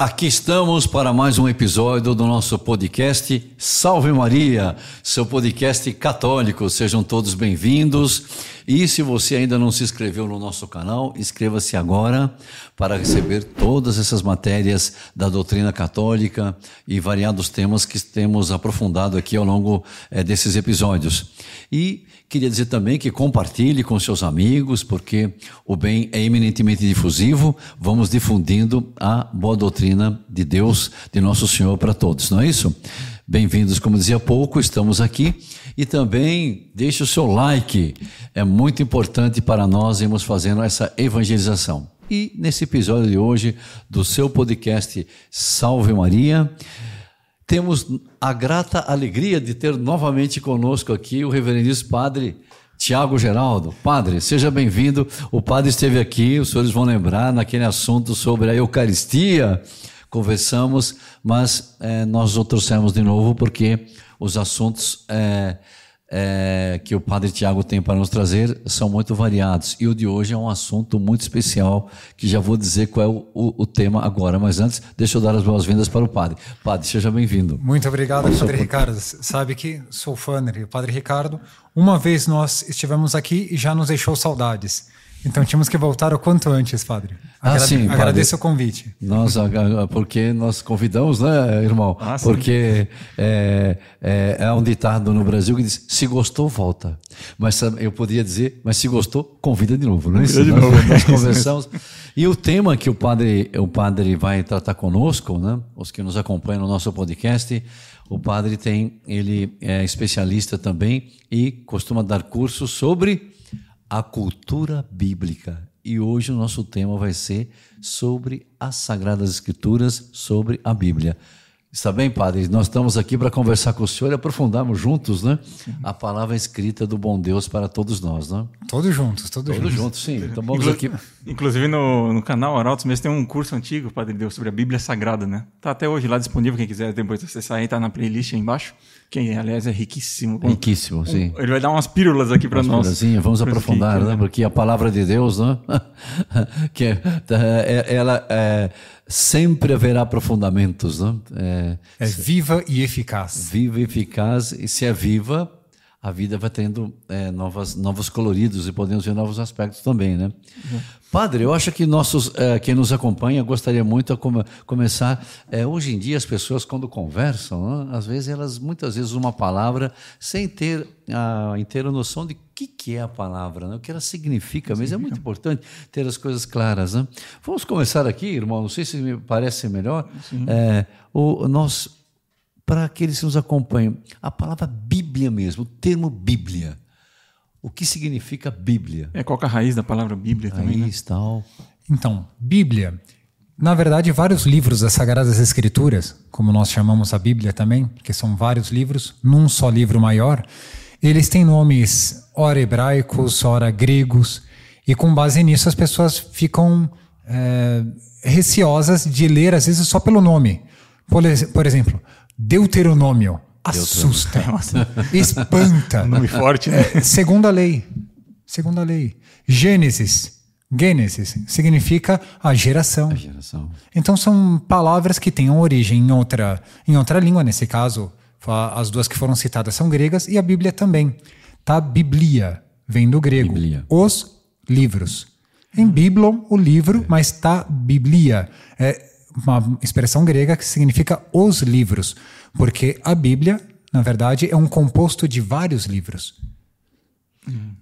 Aqui estamos para mais um episódio do nosso podcast Salve Maria, seu podcast católico. Sejam todos bem-vindos. E se você ainda não se inscreveu no nosso canal, inscreva-se agora para receber todas essas matérias da doutrina católica e variados temas que temos aprofundado aqui ao longo é, desses episódios. E queria dizer também que compartilhe com seus amigos, porque o bem é eminentemente difusivo. Vamos difundindo a boa doutrina de Deus, de Nosso Senhor para todos, não é isso? Bem-vindos, como dizia há pouco, estamos aqui. E também deixe o seu like, é muito importante para nós irmos fazendo essa evangelização. E nesse episódio de hoje do seu podcast Salve Maria, temos a grata alegria de ter novamente conosco aqui o reverendíssimo padre Tiago Geraldo. Padre, seja bem-vindo. O padre esteve aqui, os senhores vão lembrar, naquele assunto sobre a Eucaristia. Conversamos, mas é, nós o trouxemos de novo porque os assuntos é, é, que o Padre Tiago tem para nos trazer são muito variados. E o de hoje é um assunto muito especial, que já vou dizer qual é o, o, o tema agora. Mas antes, deixa eu dar as boas-vindas para o Padre. Padre, seja bem-vindo. Muito obrigado, Padre sou... Ricardo. Sabe que sou fã do Padre Ricardo. Uma vez nós estivemos aqui e já nos deixou saudades. Então tínhamos que voltar o quanto antes, padre. Ah, Agrade sim, agradeço padre. o convite. Nós, porque nós convidamos, né, irmão? Ah, porque é, é, é, um ditado no Brasil que diz: se gostou, volta. Mas eu poderia dizer, mas se gostou, convida de novo, não é isso? De nós, novo. nós conversamos. e o tema que o padre, o padre vai tratar conosco, né? Os que nos acompanham no nosso podcast, o padre tem, ele é especialista também e costuma dar cursos sobre a cultura bíblica. E hoje o nosso tema vai ser sobre as Sagradas Escrituras, sobre a Bíblia. Está bem, padre? Nós estamos aqui para conversar com o senhor e aprofundarmos juntos, né? A palavra escrita do bom Deus para todos nós, né? Todos juntos, todos, todos juntos. sim. Então vamos Inclu aqui. Inclusive no, no canal Arautos mesmo tem um curso antigo, Padre Deus, sobre a Bíblia Sagrada, né? Tá até hoje lá disponível, quem quiser depois acessar aí, tá na playlist aí embaixo. Que, aliás, é riquíssimo. Riquíssimo, sim. Ele vai dar umas pílulas aqui para nós. Vamos aprofundar, né? Porque a palavra de Deus, né? que é, é, ela é sempre haverá aprofundamentos. Não? É, é viva e eficaz. Viva e eficaz, e se é viva, a vida vai tendo é, novas, novos coloridos e podemos ver novos aspectos também, né? Uhum. Padre, eu acho que nossos, é, quem nos acompanha gostaria muito de come, começar. É, hoje em dia as pessoas quando conversam, né, às vezes elas muitas vezes uma palavra sem ter a inteira noção de o que, que é a palavra, né? o que ela significa. Mas é muito importante ter as coisas claras. Né? Vamos começar aqui, irmão. Não sei se me parece melhor. É, o nós para aqueles que nos acompanham, a palavra Bíblia mesmo, o termo Bíblia. O que significa Bíblia? É, qual é a raiz da palavra Bíblia também, raiz, né? tal. Então, Bíblia, na verdade, vários livros das Sagradas Escrituras, como nós chamamos a Bíblia também, que são vários livros, num só livro maior, eles têm nomes ora hebraicos, ora gregos, e com base nisso as pessoas ficam é, receosas de ler, às vezes, só pelo nome. Por, por exemplo, Deuteronômio. Assusta, espanta. Nome forte, né? É, segunda lei. Segunda lei. Gênesis. Gênesis significa a geração. a geração. Então são palavras que têm origem em outra, em outra língua, nesse caso, as duas que foram citadas são gregas e a Bíblia também. Tá? Biblia vem do grego. Biblia. Os livros. Em Biblon, o livro, é. mas tá Biblia. É, uma expressão grega que significa os livros, porque a Bíblia, na verdade, é um composto de vários livros.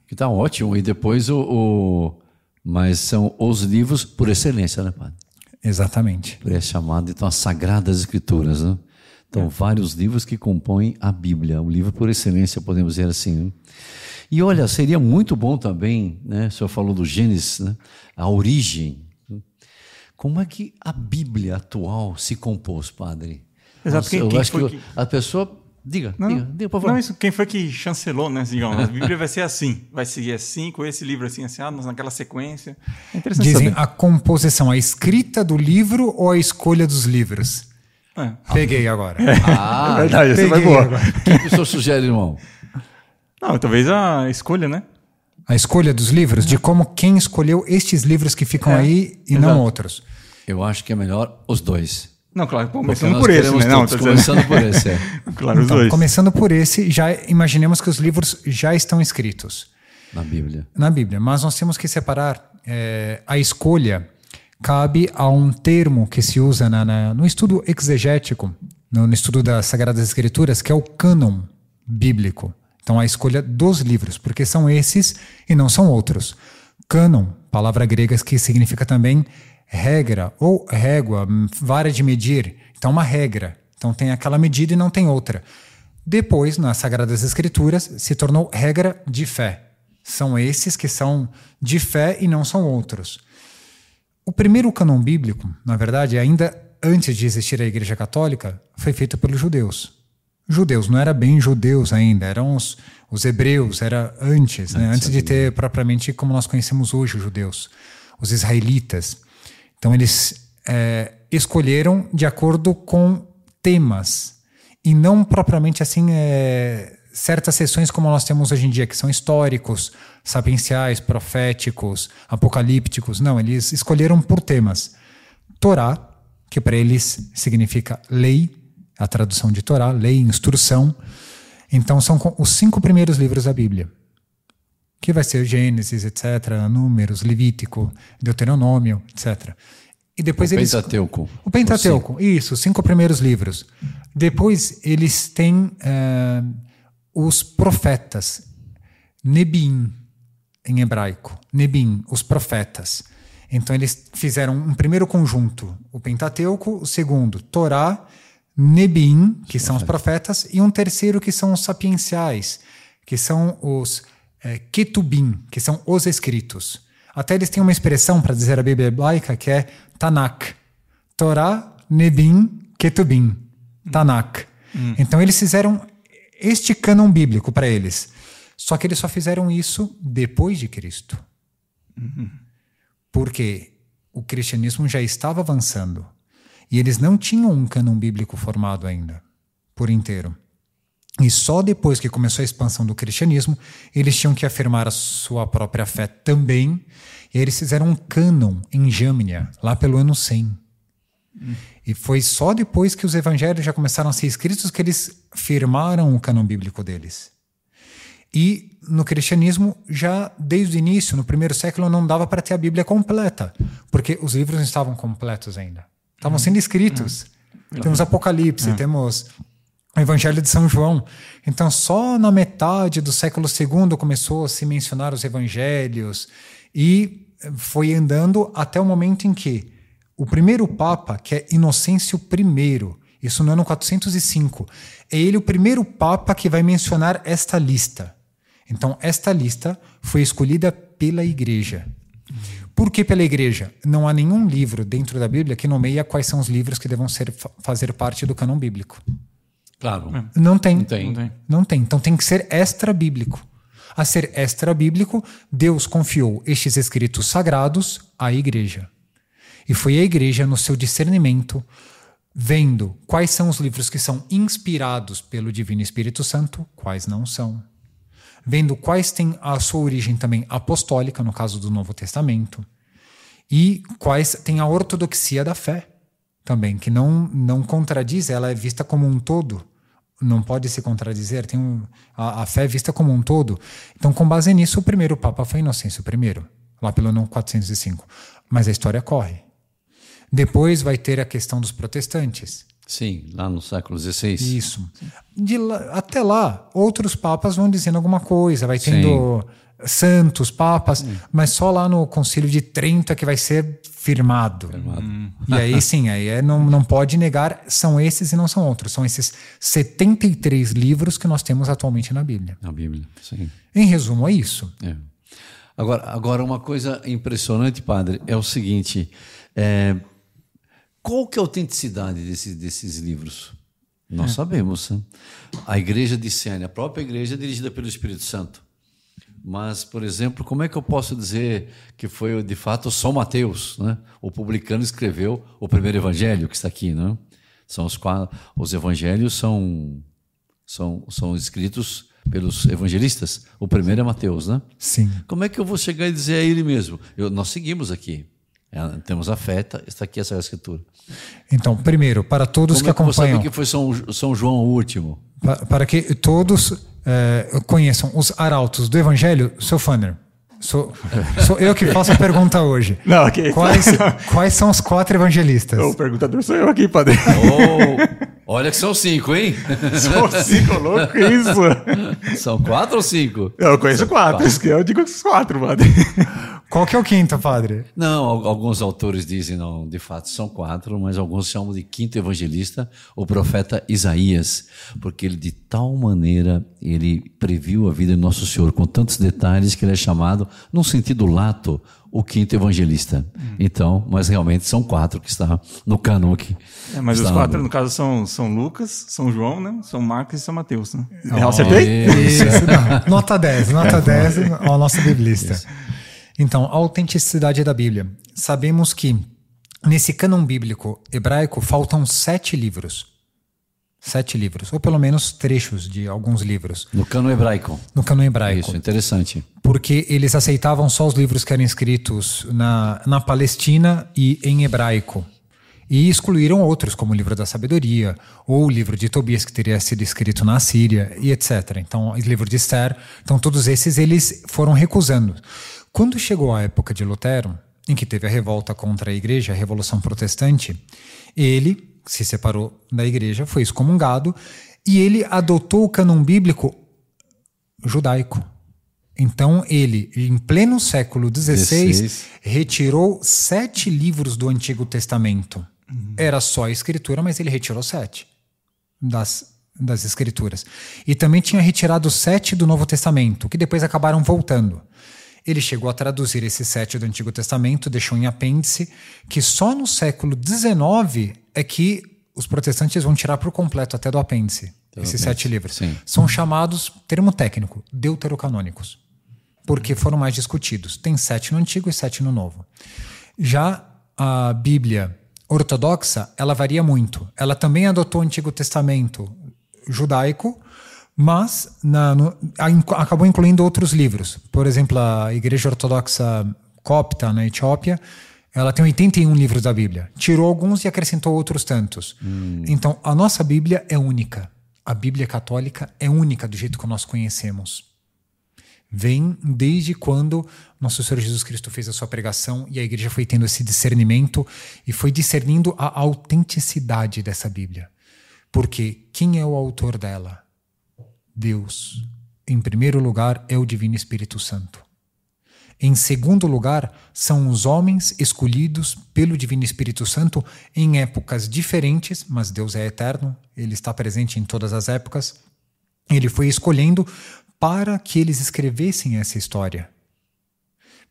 Que tá ótimo. E depois o, o, Mas são os livros por excelência, né, padre? Exatamente. Por é chamado, então, as Sagradas Escrituras, né? Então, é. vários livros que compõem a Bíblia, o livro por excelência, podemos dizer assim. Né? E olha, seria muito bom também, né? O senhor falou do Gênesis, né? A origem como é que a Bíblia atual se compôs, padre? Exato. Quem, eu quem acho que, que, a pessoa Diga, não, diga, diga, por favor. Não, isso, quem foi que chancelou, né? Digamos, a Bíblia vai ser assim, vai seguir assim, com esse livro assim, assim, naquela sequência. É interessante Dizem saber. a composição, a escrita do livro ou a escolha dos livros? É. Peguei agora. É. Ah, é verdade, essa vai boa. O que, que o senhor sugere, irmão? Não, talvez a escolha, né? A escolha dos livros, de como quem escolheu estes livros que ficam é, aí e exato. não outros. Eu acho que é melhor os dois. Não, claro, começando por esse, né? Não, todos, começando por esse. é. Claro, os Então, dois. começando por esse, já imaginemos que os livros já estão escritos Na Bíblia. na Bíblia, mas nós temos que separar é, a escolha cabe a um termo que se usa na- na- no estudo exegético, no, no estudo das Sagradas Escrituras, que é o cânon bíblico. Então, a escolha dos livros, porque são esses e não são outros. Cânon, palavra grega que significa também regra ou régua, vara de medir. Então, uma regra. Então, tem aquela medida e não tem outra. Depois, nas Sagradas Escrituras, se tornou regra de fé. São esses que são de fé e não são outros. O primeiro cânon bíblico, na verdade, ainda antes de existir a Igreja Católica, foi feito pelos judeus. Judeus, não era bem judeus ainda, eram os, os hebreus, era antes, né? antes de ter propriamente como nós conhecemos hoje os judeus, os israelitas. Então eles é, escolheram de acordo com temas e não propriamente assim é, certas sessões como nós temos hoje em dia, que são históricos, sapienciais, proféticos, apocalípticos. Não, eles escolheram por temas. Torá, que para eles significa lei, a tradução de Torá, lei, instrução. Então são os cinco primeiros livros da Bíblia, que vai ser Gênesis, etc., Números, Levítico, Deuteronômio, etc. E depois O eles Pentateuco. o Pentateuco, isso, os cinco primeiros livros. Depois eles têm eh, os profetas, Nebim, em hebraico. Nebim, os profetas. Então eles fizeram um primeiro conjunto, o Pentateuco, o segundo, Torá, Nebim, que são os profetas, e um terceiro que são os sapienciais, que são os eh, Ketubim, que são os escritos. Até eles têm uma expressão para dizer a Bíblia hebraica que é Tanakh. Torá, Nebim, Ketubim. Tanakh. Então eles fizeram este cânon bíblico para eles. Só que eles só fizeram isso depois de Cristo. Porque o cristianismo já estava avançando. E eles não tinham um cânon bíblico formado ainda, por inteiro. E só depois que começou a expansão do cristianismo, eles tinham que afirmar a sua própria fé também. E aí eles fizeram um cânon em Jâmnia, lá pelo ano 100. E foi só depois que os evangelhos já começaram a ser escritos que eles firmaram o cânon bíblico deles. E no cristianismo, já desde o início, no primeiro século, não dava para ter a Bíblia completa, porque os livros não estavam completos ainda. Estavam sendo escritos. Temos Apocalipse, temos o Evangelho de São João. Então, só na metade do século II começou a se mencionar os evangelhos e foi andando até o momento em que o primeiro Papa, que é Inocêncio I, isso no ano 405, é ele o primeiro Papa que vai mencionar esta lista. Então, esta lista foi escolhida pela Igreja. Por que pela Igreja? Não há nenhum livro dentro da Bíblia que nomeia quais são os livros que devam ser, fazer parte do cânon bíblico. Claro. Não tem. Não tem. Não tem. Não tem. Então tem que ser extra-bíblico. A ser extra-bíblico, Deus confiou estes escritos sagrados à igreja. E foi a igreja, no seu discernimento, vendo quais são os livros que são inspirados pelo Divino Espírito Santo, quais não são. Vendo quais têm a sua origem também apostólica, no caso do Novo Testamento, e quais têm a ortodoxia da fé também, que não, não contradiz, ela é vista como um todo, não pode se contradizer, tem um, a, a fé é vista como um todo. Então, com base nisso, o primeiro Papa foi Inocêncio I, lá pelo ano 405. Mas a história corre. Depois vai ter a questão dos protestantes. Sim, lá no século XVI. Isso. De lá- até lá, outros papas vão dizendo alguma coisa, vai tendo santos, papas, mas só lá no Concílio de Trento é que vai ser firmado. E aí sim, aí é, não, não pode negar, são esses e não são outros. São esses 73 livros que nós temos atualmente na Bíblia. Na Bíblia, sim. Em resumo, é isso. É. Agora, agora, uma coisa impressionante, padre, é o seguinte: é, qual que é a autenticidade desses, desses livros? Nós sabemos. né? A igreja de Siena, a própria igreja é dirigida pelo Espírito Santo. Mas, por exemplo, como é que eu posso dizer que foi de fato São Mateus, né? O publicano escreveu o primeiro evangelho que está aqui, né? São os quatro, os evangelhos são são são escritos pelos evangelistas. O primeiro é Mateus, né? Sim. Como é que eu vou chegar e dizer a ele mesmo? Eu- nós seguimos aqui. É, temos a fé, tá- está aqui essa escritura. Então, primeiro, para todos Como que é que você acompanham, sabe que foi São, São João o último? pa- para que todos eh, conheçam os arautos do Evangelho, sou Fanner. Sou, sou eu que faço a pergunta hoje. Não, ok. Quais, quais são os quatro evangelistas? O perguntador sou eu aqui, padre. Oh, olha que são cinco, hein? Sou cinco louco, isso. São quatro ou cinco? Eu conheço quatro, que eu digo os quatro, padre. Qual que é o quinto, padre? Não, al- alguns autores dizem, não, de fato são quatro, mas alguns chamam de quinto evangelista, o profeta Isaías, porque ele de tal maneira, ele previu a vida de Nosso Senhor com tantos detalhes que ele é chamado, num sentido lato, o quinto evangelista. Então, mas realmente são quatro que está no cano aqui. É, mas os quatro, no- no caso, são São Lucas, São João, né? São Marcos e São Mateus, né? Eu acertei? Isso, não. Nota 10, nota 10 ao nosso biblista. Então, a autenticidade da Bíblia. Sabemos que nesse cânon bíblico hebraico faltam sete livros. Sete livros, ou pelo menos trechos de alguns livros, No cano hebraico. no cânon hebraico. Isso, interessante. porque eles aceitavam só os livros que eram escritos na, na Palestina e em hebraico. E excluíram outros, como o livro da sabedoria, ou o livro de Tobias, que teria sido escrito na Síria, e etc. Então, o livro de Esther. Então, todos esses eles foram recusando. Quando chegou a época de Lutero, em que teve a revolta contra a igreja, a Revolução Protestante, ele se separou da igreja, foi excomungado, e ele adotou o cânon bíblico judaico. Então ele, em pleno século XVI, 16. retirou sete livros do Antigo Testamento. Era só a escritura, mas ele retirou sete das, das escrituras. E também tinha retirado sete do Novo Testamento, que depois acabaram voltando. Ele chegou a traduzir esses sete do Antigo Testamento, deixou em apêndice, que só no século XIX é que os protestantes vão tirar por completo até do apêndice esses sete livros. sim. São chamados, termo técnico, deuterocanônicos, porque foram mais discutidos. Tem sete no Antigo e sete no Novo. Já a Bíblia ortodoxa, ela varia muito. Ela também adotou o Antigo Testamento judaico, mas na- no- acabou incluindo outros livros. Por exemplo, a Igreja Ortodoxa Copta, na Etiópia, ela tem 81 livros da Bíblia. Tirou alguns e acrescentou outros tantos. Então, a nossa Bíblia é única. A Bíblia católica é única do jeito que nós conhecemos vem desde quando nosso Senhor Jesus Cristo fez a sua pregação e a igreja foi tendo esse discernimento e foi discernindo a autenticidade dessa Bíblia. Porque quem é o autor dela? Deus. Em primeiro lugar, é o Divino Espírito Santo. Em segundo lugar, são os homens escolhidos pelo Divino Espírito Santo em épocas diferentes, mas Deus é eterno, ele está presente em todas as épocas. Ele foi escolhendo para que eles escrevessem essa história.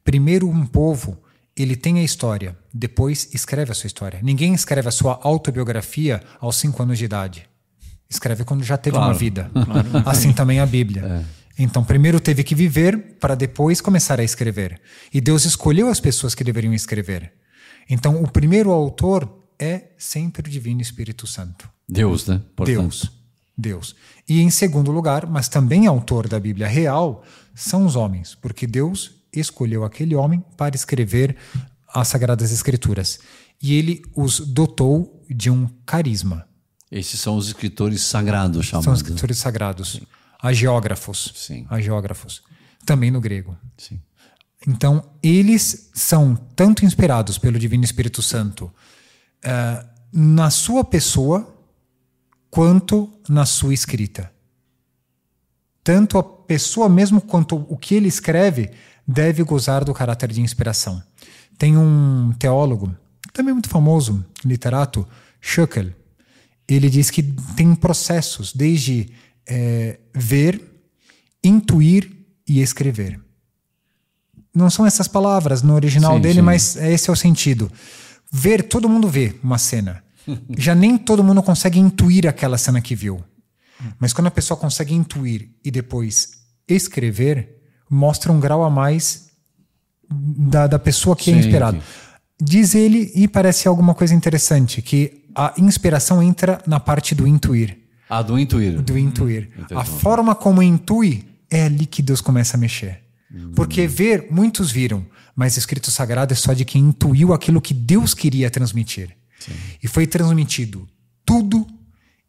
Primeiro, um povo, ele tem a história, depois escreve a sua história. Ninguém escreve a sua autobiografia aos cinco anos de idade. Escreve quando já teve Claro, uma vida. Assim também a Bíblia. Então, primeiro teve que viver para depois começar a escrever. E Deus escolheu as pessoas que deveriam escrever. Então, o primeiro autor é sempre o Divino Espírito Santo. Deus, né? Portanto. Deus. Deus. E em segundo lugar, mas também autor da Bíblia real, são os homens, porque Deus escolheu aquele homem para escrever as Sagradas Escrituras. E ele os dotou de um carisma. Esses são os escritores sagrados chamados. São os escritores sagrados. Agiógrafos. Sim. Agiógrafos. Também no grego. Sim. Então, eles são tanto inspirados pelo Divino Espírito Santo eh, na sua pessoa quanto na sua escrita. Tanto a pessoa mesmo quanto o que ele escreve deve gozar do caráter de inspiração. Tem um teólogo, também muito famoso, literato, Schöckel. Ele diz que tem processos desde eh, ver, intuir e escrever não são essas palavras no original Sim, dele, sim. mas esse é o sentido. Ver, todo mundo vê uma cena. Já nem todo mundo consegue intuir aquela cena que viu. Mas quando a pessoa consegue intuir e depois escrever, mostra um grau a mais da, da pessoa que é Sim, inspirado. sim. Diz ele, e parece alguma coisa interessante, que a inspiração entra na parte do intuir Ah, do intuir. do intuir. Entendi. A forma como intui é ali que Deus começa a mexer. Porque ver, muitos viram, mas escrito sagrado é só de quem intuiu aquilo que Deus queria transmitir. Sim. E foi transmitido tudo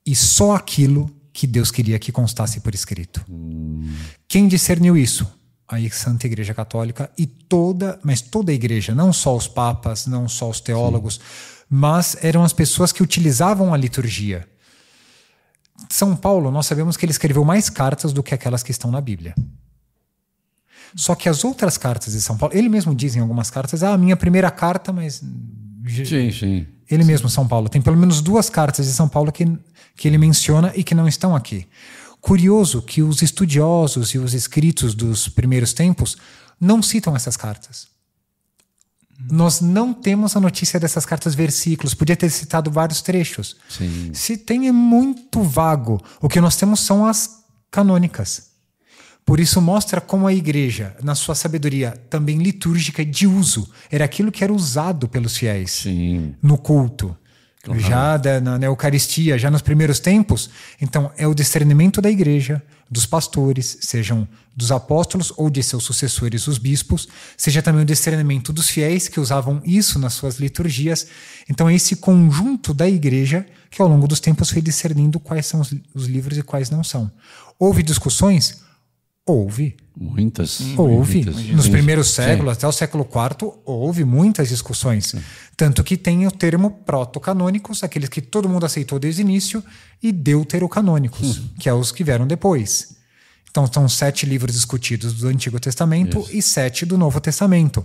e só aquilo que Deus queria que constasse por escrito. Hum. Quem discerniu isso? A Santa Igreja Católica e toda, mas toda a igreja, não só os papas, não só os teólogos, Sim. Mas eram as pessoas que utilizavam a liturgia. São Paulo, nós sabemos que ele escreveu mais cartas do que aquelas que estão na Bíblia. Só que as outras cartas de São Paulo, ele mesmo diz em algumas cartas, ah, a minha primeira carta, mas. Sim, sim. Ele mesmo, São Paulo, tem pelo menos duas cartas de São Paulo que, que ele menciona e que não estão aqui. Curioso que os estudiosos e os escritos dos primeiros tempos não citam essas cartas. Nós não temos a notícia dessas cartas versículos, podia ter citado vários trechos. Sim. Se tem é muito vago. O que nós temos são as canônicas. Por isso mostra como a igreja, na sua sabedoria também litúrgica de uso, era aquilo que era usado pelos fiéis Sim. no culto. Claro. Já da, na, na, Eucaristia, já nos primeiros tempos. Então, é o discernimento da igreja, dos pastores, sejam dos apóstolos ou de seus sucessores, os bispos, seja também o discernimento dos fiéis que usavam isso nas suas liturgias. Então, é esse conjunto da igreja que, ao longo dos tempos, foi discernindo quais são os, os livros e quais não são. Houve discussões? Houve. Muitas. Houve. Muitas. Nos primeiros séculos, Sim. até o século IV, houve muitas discussões. Sim. Tanto que tem o termo proto-canônicos, aqueles que todo mundo aceitou desde o início, e deuterocanônicos, hum. que é os que vieram depois. Então, são sete livros discutidos do Antigo Testamento Isso. e sete do Novo Testamento.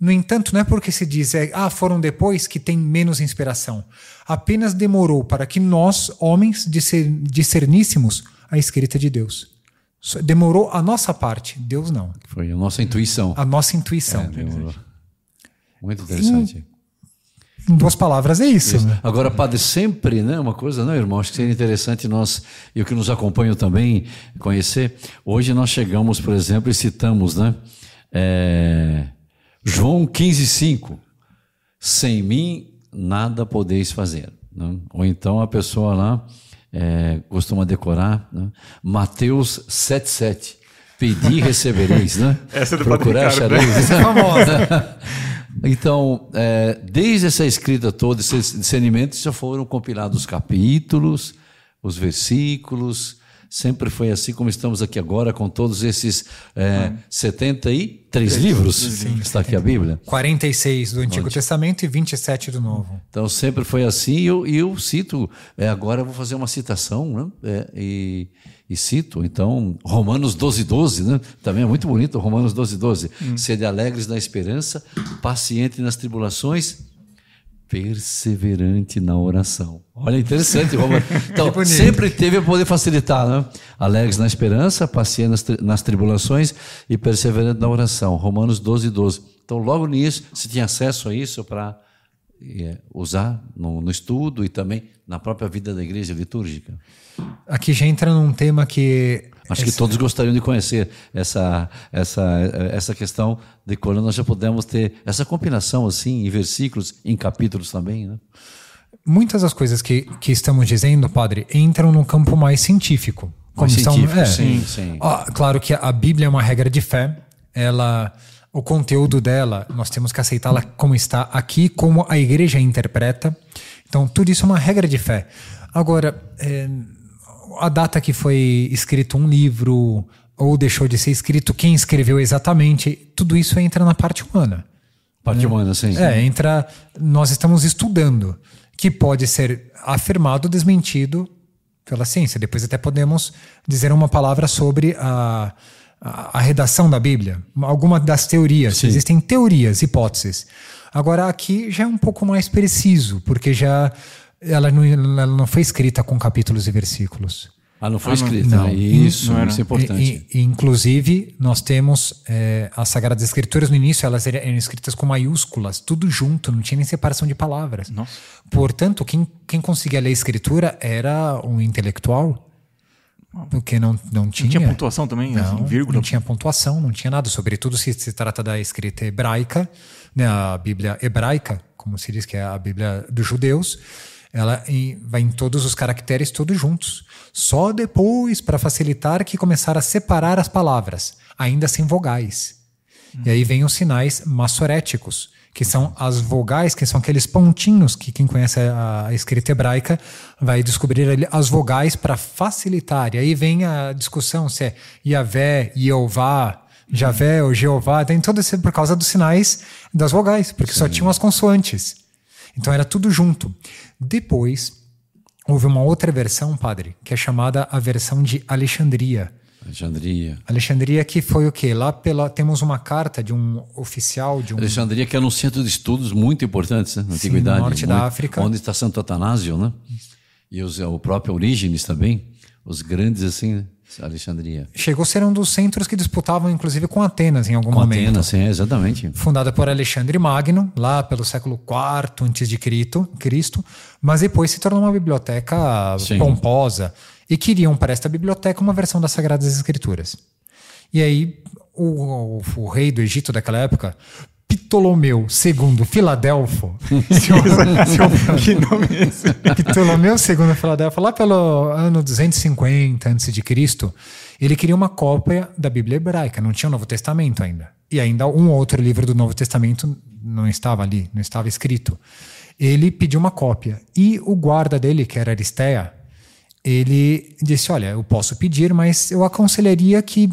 No entanto, não é porque se diz, é, ah, foram depois que tem menos inspiração. Apenas demorou para que nós, homens, discerníssemos a escrita de Deus. Demorou a nossa parte, Deus não. Foi a nossa intuição. A nossa intuição. É, Muito interessante. Em, em, duas palavras é isso. isso. Né? Agora, padre, sempre, né? Uma coisa, não, irmão? Acho que seria interessante nós, e o que nos acompanha também, conhecer. Hoje nós chegamos, por exemplo, e citamos, né? É, João 15, 5. Sem mim nada podeis fazer. Né? Ou então a pessoa lá é, costuma decorar, né? Mateus 7,7. Pedi e recebereis, né? Essa é do Procurar achareis. Né? Essa é famosa. então, é, desde essa escrita toda, esses discernimentos já foram compilados os capítulos, os versículos, sempre foi assim como estamos aqui agora com todos esses é, hum. 73 livros. Sim, está aqui a Bíblia. 46 do Antigo Onde? Testamento e 27 do Novo. Então sempre foi assim e eu, eu, cito, é, agora eu vou fazer uma citação, né? É, e, e, cito, então, Romanos 12, 12, né? também é muito bonito, Romanos 12, 12. Hum. Sede alegres na esperança, paciente nas tribulações, perseverante na oração. Olha, interessante. Então, sempre teve a poder facilitar, né? Alegres na esperança, paciente nas, tri nas tribulações e perseverante na oração. Romanos 12, 12. Então, logo nisso, você tinha acesso a isso para é, usar no, no, estudo e também na própria vida da igreja litúrgica. Aqui já entra num tema que Acho que todos gostariam de conhecer essa, essa, essa questão de quando nós já podemos ter essa combinação assim em versículos, em capítulos também, né? Muitas das coisas que, que estamos dizendo, padre, entram no campo mais científico. Como mais estão, científico, é, sim, sim. Ó, claro que a Bíblia é uma regra de fé. Ela, o conteúdo dela, nós temos que aceitá-la como está aqui, como a igreja interpreta. Então, tudo isso é uma regra de fé. Agora, é, a data que foi escrito um livro ou deixou de ser escrito, quem escreveu exatamente, tudo isso entra na parte humana. Parte né? humana, sim. É, entra. Nós estamos estudando, que pode ser afirmado, desmentido pela ciência. Depois até podemos dizer uma palavra sobre a, a, a redação da Bíblia, alguma das teorias. Sim. Existem teorias, hipóteses. Agora aqui já é um pouco mais preciso, porque já ela não, ela não foi escrita com capítulos e versículos. Ah, não foi ah, escrita. Não. Isso, não isso é importante. E, e, inclusive, nós temos é, as Sagradas Escrituras no início, elas eram escritas com maiúsculas, tudo junto, não tinha nem separação de palavras. Nossa. Portanto, quem, quem conseguia ler a escritura era um intelectual. Porque não, não tinha. Não tinha pontuação também, não, assim, vírgula. Não tinha pontuação, não tinha nada. Sobretudo se se trata da escrita hebraica, né, a Bíblia hebraica, como se diz que é a Bíblia dos judeus ela vai em todos os caracteres todos juntos. Só depois, para facilitar, que começaram a separar as palavras, ainda sem vogais. E aí vem os sinais massoréticos, que são as vogais, que são aqueles pontinhos que quem conhece a, escrita hebraica vai descobrir ali as vogais para facilitar. E aí vem a discussão se é Yahvé, Jeová, Javé ou Jeová, tem todo esse por causa dos sinais das vogais, porque Sim. só tinham as consoantes. Então era tudo junto. Depois houve uma outra versão, padre, que é chamada a versão de Alexandria Alexandria. Alexandria que foi o quê? Lá pela, temos uma carta de um oficial de um... Alexandria que era um centro de estudos muito importante né, na Sim, antiguidade. no norte muito, da África. Onde está Santo Atanásio, né? E os, o próprio Orígenes também. Os grandes, assim, né? Alexandria. Chegou a ser um dos centros que disputavam, inclusive, com Atenas em algum com momento. Atenas, sim, exatamente. Fundada por Alexandre Magno, lá pelo século IV antes de Cristo, mas depois se tornou uma biblioteca sim. pomposa e queriam para esta biblioteca uma versão das Sagradas Escrituras. E aí o, o, o rei do Egito daquela época Ptolomeu II Filadelfo. que nome é esse? Ptolomeu II Filadelfo, lá pelo ano 250 a.C., ele queria uma cópia da Bíblia hebraica, não tinha o Novo Testamento ainda. E ainda um outro livro do Novo Testamento não estava ali, não estava escrito. Ele pediu uma cópia. E o guarda dele, que era Aristeia, ele disse: Olha, eu posso pedir, mas eu aconselharia que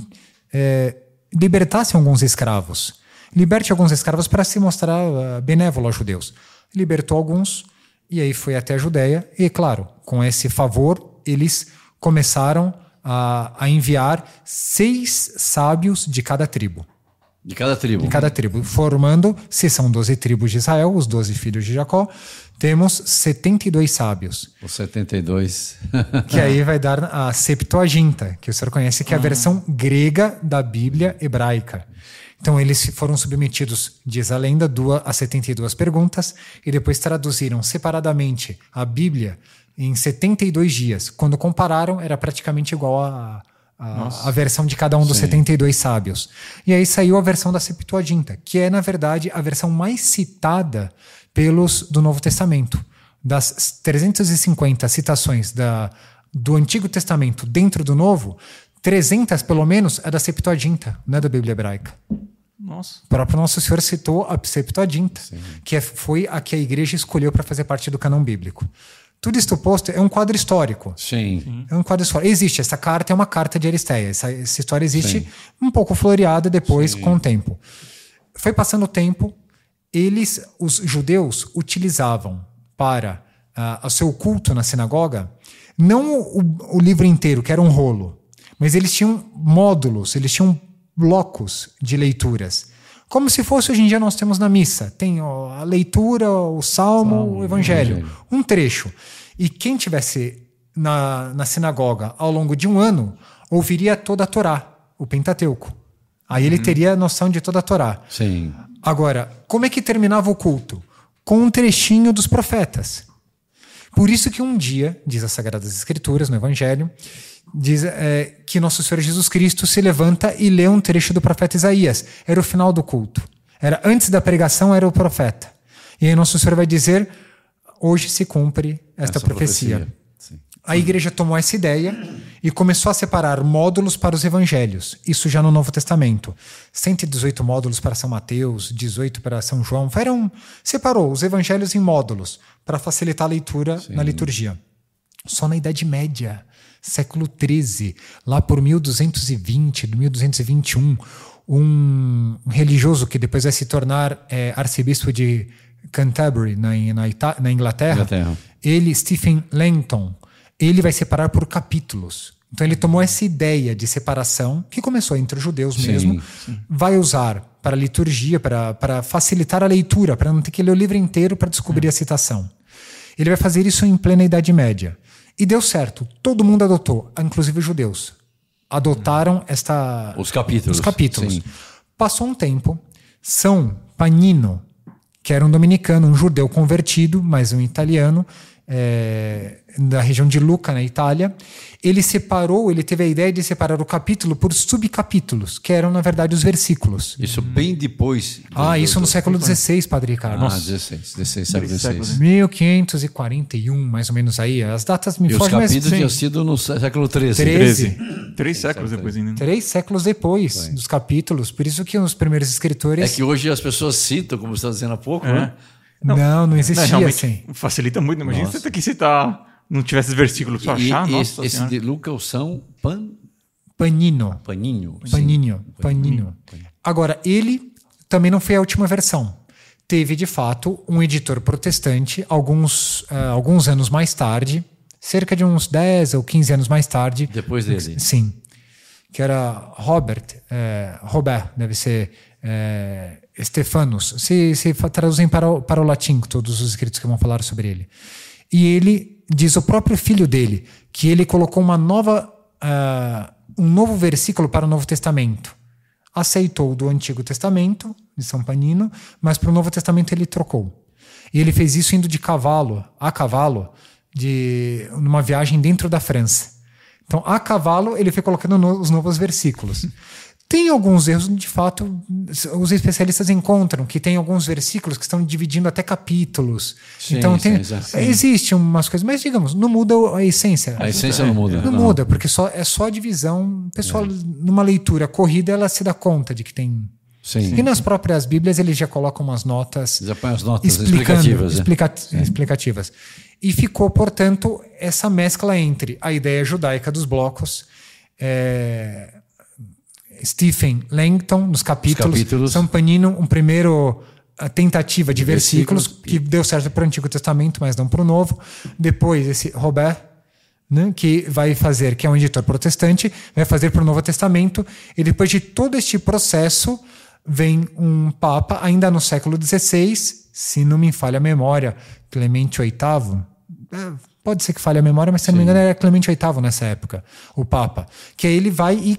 é, libertasse alguns escravos. Liberte alguns escravos para se mostrar uh, benévolo aos judeus. Libertou alguns e aí foi até a Judéia. E, claro, com esse favor, eles começaram a, a enviar seis sábios de cada tribo. De cada tribo. De cada tribo, formando, se são 12 tribos de Israel, os 12 filhos de Jacó, temos 72 sábios. Os 72. que aí vai dar a Septuaginta, que o senhor conhece, que é a versão grega da Bíblia hebraica. Então eles foram submetidos, diz a lenda, a 72 perguntas e depois traduziram separadamente a Bíblia em 72 dias. Quando compararam, era praticamente igual a, a, a, versão de cada um dos Sim. 72 sábios. E aí saiu a versão da Septuaginta, que é, na verdade, a versão mais citada pelos do Novo Testamento. Das 350 citações da, do Antigo Testamento dentro do Novo, 300 pelo menos é da Septuaginta, não é da Bíblia hebraica. Nossa. O próprio Nosso Senhor citou a Septuaginta, Sim. que é, foi a que a igreja escolheu para fazer parte do canão bíblico. Tudo isto posto é um quadro histórico. Sim. É um quadro histórico. Existe, essa carta é uma carta de Aristeia. Essa, essa história existe Sim. um pouco floreada depois Sim. com o tempo. Foi passando o tempo, eles, os judeus, utilizavam para uh, o seu culto na sinagoga não o, o livro inteiro, que era um rolo, mas eles tinham módulos, eles tinham blocos de leituras. Como se fosse hoje em dia nós temos na missa. Tem a leitura, o salmo, salmo o evangelho, evangelho, um trecho. E quem tivesse na, na sinagoga ao longo de um ano ouviria toda a Torá, o Pentateuco. Aí ele uhum. teria a noção de toda a Torá. Sim. Agora, como é que terminava o culto? Com um trechinho dos profetas. Por isso que um dia, diz as Sagradas Escrituras no Evangelho, diz é, que nosso Senhor Jesus Cristo se levanta e lê um trecho do profeta Isaías. Era o final do culto. Era antes da pregação era o profeta. E aí nosso Senhor vai dizer: hoje se cumpre esta essa profecia. profecia. A igreja tomou essa ideia e começou a separar módulos para os evangelhos. Isso já no Novo Testamento. 118 módulos para São Mateus, 18 para São João. Foram, separou os evangelhos em módulos para facilitar a leitura Sim. na liturgia. Só na Idade Média século XIII, lá por 1220, 1221, um religioso que depois vai se tornar é, arcebispo de Canterbury, na, na, na Inglaterra, Inglaterra, ele, Stephen Langton, ele vai separar por capítulos. Então ele tomou essa ideia de separação, que começou entre os judeus sim, mesmo, sim. vai usar para liturgia, para, para facilitar a leitura, para não ter que ler o livro inteiro para descobrir é. a citação. Ele vai fazer isso em plena Idade Média. E deu certo. Todo mundo adotou, inclusive os judeus. Adotaram esta. Os capítulos. Os capítulos. Sim. Passou um tempo. São Panino, que era um dominicano, um judeu convertido, mas um italiano, é, da região de Lucca, na Itália. Ele separou, ele teve a ideia de separar o capítulo por subcapítulos, que eram, na verdade, os versículos. Isso bem depois. Ah, isso no século XVI, Padre Ricardo. Ah, 16, 16, século XVI. 1541, mais ou menos aí. As datas me os fogem, mas capítulos sim, tinham sido no século XIII. Treze. 13. Três séculos depois ainda. três séculos depois dos capítulos. Por isso que os primeiros É escritores... que hoje as pessoas citam, como você está dizendo há pouco, né? Não, não, Não, existia realmente assim. facilita muito. né? Imagina você ter que citar. Não tivesse pra E, achar. e Nossa esse, Senhora. de Lucas são pan, Panino. paninho. Paninho, paninho. Agora, ele também não foi a última versão. Teve, de fato, um editor protestante, alguns, ah, alguns anos mais tarde, cerca de uns 10 ou 15 anos mais tarde. Depois dele. Sim. Que era Robert, é, Robert, deve ser é, Stefanus. Se, se traduzem para o, para o latim todos os escritos que vão falar sobre ele. E ele diz o próprio filho dele que ele colocou uma nova, ah, um novo versículo para o Novo Testamento. Aceitou do Antigo Testamento, de São Panino, mas para o Novo Testamento ele trocou. E ele fez isso indo de cavalo, a cavalo, de numa viagem dentro da França. Então, a cavalo, ele foi colocando no- os novos versículos. Tem alguns erros, de fato, os especialistas encontram que tem alguns versículos que estão dividindo até capítulos. Sim, então, sim, tem, exato. existe umas coisas, mas digamos, não muda a essência. A essência não muda. Não, muda, porque só, é só a divisão. O pessoal, numa leitura corrida, ela se dá conta de que tem. Sim. E nas próprias Bíblias eles já colocam umas notas Já põe as notas explicativas. né? explica- explicativas. E ficou, portanto, essa mescla entre a ideia judaica dos blocos, é, Stephen Langton nos capítulos, capítulos. São Panino, um primeiro a tentativa de versículos, Versículos. que deu certo para o Antigo Testamento, mas não para o Novo. Depois esse Robert, né, que vai fazer, que é um editor protestante, vai fazer para o Novo Testamento. E depois de todo este processo, vem um Papa, ainda no século XVI, se não me falha a memória, Clemente VIII. é, Pode ser que falhe a memória, mas se não me engano era Clemente VIII nessa época, o Papa. Que aí ele vai e,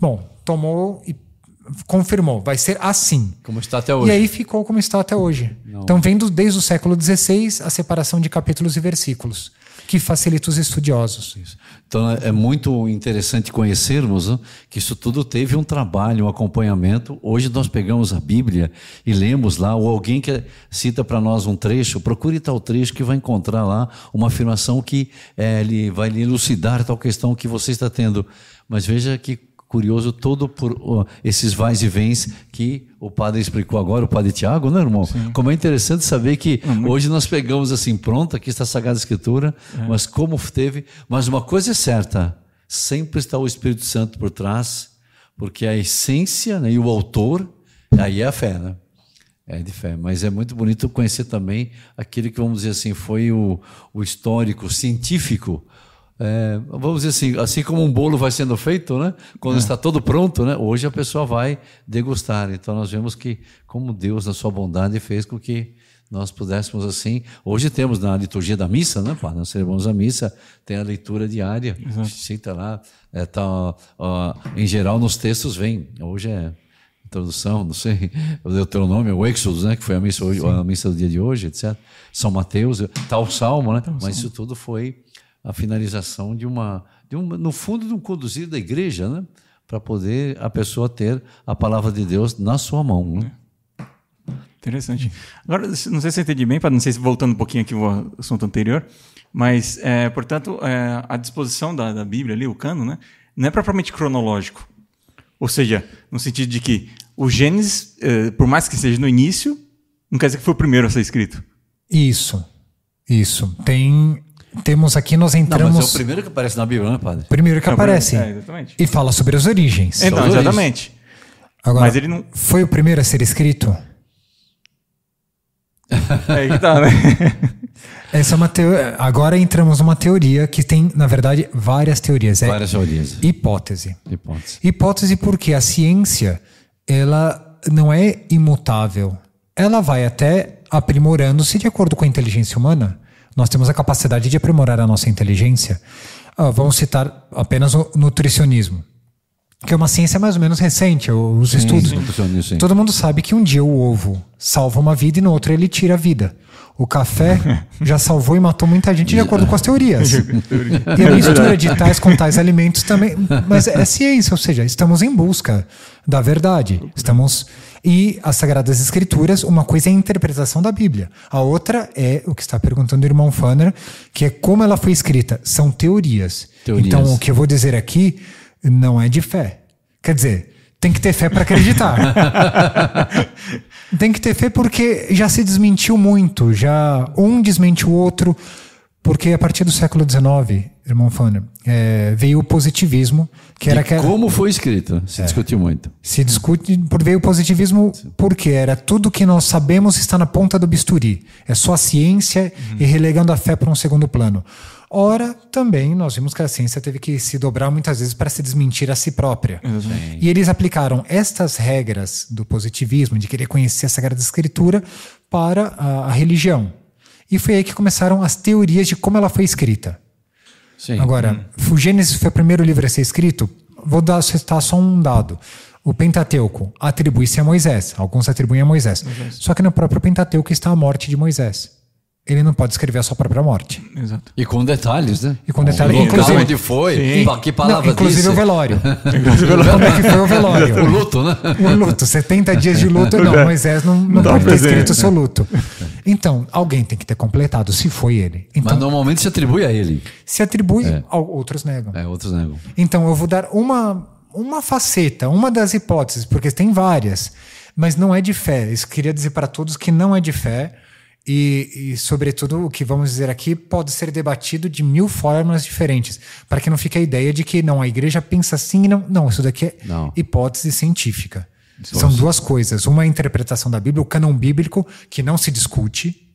bom, tomou e confirmou, vai ser assim. Como está até hoje. E aí ficou como está até hoje. Então, vem do- desde o século XVI a separação de capítulos e versículos, que facilita os estudiosos. Então é é muito interessante conhecermos né, que isso tudo teve um trabalho, um acompanhamento. Hoje nós pegamos a Bíblia e lemos lá, ou alguém que cita para nós um trecho, procure tal trecho que vai encontrar lá uma afirmação que eh, ele vai lhe elucidar tal questão que você está tendo. Mas veja que curioso todo por ó, esses vais e vens que o padre explicou agora, o padre Tiago, né, irmão? Como é interessante saber que hoje nós pegamos assim, pronto, aqui está a Sagrada Escritura, mas como teve. Mas uma coisa é certa, sempre está o Espírito Santo por trás, porque a essência né, e o autor, aí é a fé, né? É de fé, mas é muito bonito conhecer também aquele que, vamos dizer assim, foi o, o histórico, científico. É, vamos dizer assim, assim como um bolo vai sendo feito, né? Quando está todo pronto, né? Hoje a pessoa vai degustar. Então nós vemos que como Deus na sua bondade fez com que nós pudéssemos assim. Hoje temos na liturgia da missa, né? Pá? Nós celebramos a missa, tem a leitura diária, cita lá, é, tá, ó, em geral nos textos vem. Hoje é introdução, não sei, o Deuteronômio, o Exodus, né, que foi a missa, hoje, a missa do dia de hoje, etc. São Mateus, tal salmo, né? Mas isso tudo foi a finalização de uma, de uma no fundo, de um conduzir da igreja, né? Para poder a pessoa ter a palavra de Deus na sua mão. Né? Interessante. Agora, não sei se eu entendi bem, para não sei se voltando um pouquinho aqui ao assunto anterior, mas, é, portanto, é, a disposição da, da Bíblia ali, o cano, né, não é propriamente cronológico. Ou seja, no sentido de que o Gênesis, é, por mais que seja no início, não quer dizer que foi o primeiro a ser escrito. Isso. Isso. Tem. Temos aqui, nós Não, entramos. mas é o primeiro que aparece na Bíblia, né, padre? primeiro que É aparece. primeiro- é, exatamente. E fala sobre as origens. Então, exatamente. Agora, Mas ele não. foi o primeiro a ser escrito? É aí que tá, né? Essa é uma teo... Agora entramos numa teoria que tem, na verdade, várias teorias. É Várias teorias. hipótese. Hipótese. Hipótese porque a ciência ela não é imutável. Ela vai até aprimorando-se de acordo com a inteligência humana. Nós temos a capacidade de aprimorar a nossa inteligência. Ah, vamos citar apenas o nutricionismo, que é uma ciência mais ou menos recente, os estudos. sim, sim. Todo mundo sabe que um dia o ovo salva uma vida e no outro ele tira a vida. O café já salvou e matou muita gente de acordo com as teorias. E a mistura de tais com tais alimentos também. Mas é ciência, ou seja, estamos em busca da verdade. Estamos. E as Sagradas Escrituras, uma coisa é a interpretação da Bíblia, a outra é o que está perguntando o irmão Fanner, que é como ela foi escrita. São teorias. Teorias. Então, o que eu vou dizer aqui não é de fé. Quer dizer, tem que ter fé para acreditar. tem que ter fé porque já se desmentiu muito, já um desmente o outro, porque a partir do século XIX, irmão Fanner, é, veio o positivismo, que era que como foi escrito? Se discutiu muito. se discute por veio o positivismo porque era tudo que nós sabemos está na ponta do bisturi. É só a ciência e relegando a fé para um segundo plano. Ora, também nós vimos que a ciência teve que se dobrar muitas vezes para se desmentir a si própria. E eles aplicaram estas regras do positivismo, de querer conhecer a Sagrada Escritura, para a, a religião. E foi aí que começaram as teorias de como ela foi escrita. Sim. Agora, o Gênesis foi o primeiro livro a ser escrito. Vou dar, citar só um dado. O Pentateuco atribui-se a Moisés. Alguns atribuem a Moisés. Só que no próprio Pentateuco está a morte de Moisés. Ele não pode escrever a sua própria morte. Exato. E com detalhes, né? E com detalhes, O local inclusive- onde foi, Sim. que palavra Não, inclusive disse. o velório. Como é que foi o velório? O luto, né? O luto, 70 dias de luto, não, Moisés não, não Dá pode ter escrito o seu né? luto. Então, alguém tem que ter completado, se foi ele. Mas Então, normalmente se atribui a ele. se atribui, ao- outros negam. É, outros negam. Então, eu vou dar uma, uma faceta, uma das hipóteses, porque tem várias, mas não é de fé. Isso queria dizer para todos que não é de fé. E, e, sobretudo, o que vamos dizer aqui pode ser debatido de mil formas diferentes, para que não fique a ideia de que não, a igreja pensa assim e não. Não, isso daqui é Não. hipótese científica. São duas coisas. Uma é a interpretação da Bíblia, o cânon bíblico, que não se discute,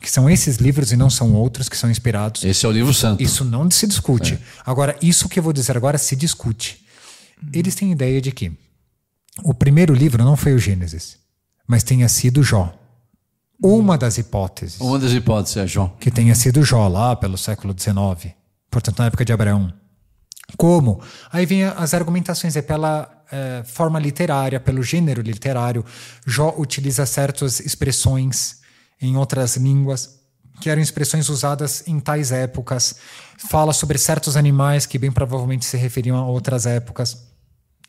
que são esses livros e não são outros que são inspirados. Esse é o livro santo. Isso não se discute. Agora, isso que eu vou dizer agora se discute. Eles têm ideia de que o primeiro livro não foi o Gênesis, mas tenha sido Jó. Uma das hipóteses Uma das hipóteses é João. que tenha sido Jó lá pelo século XIX, portanto na época de Abraão. Como? Aí vem as argumentações, é pela eh, forma literária, pelo gênero literário. Jó utiliza certas expressões em outras línguas, que eram expressões usadas em tais épocas. Fala sobre certos animais que bem provavelmente se referiam a outras épocas.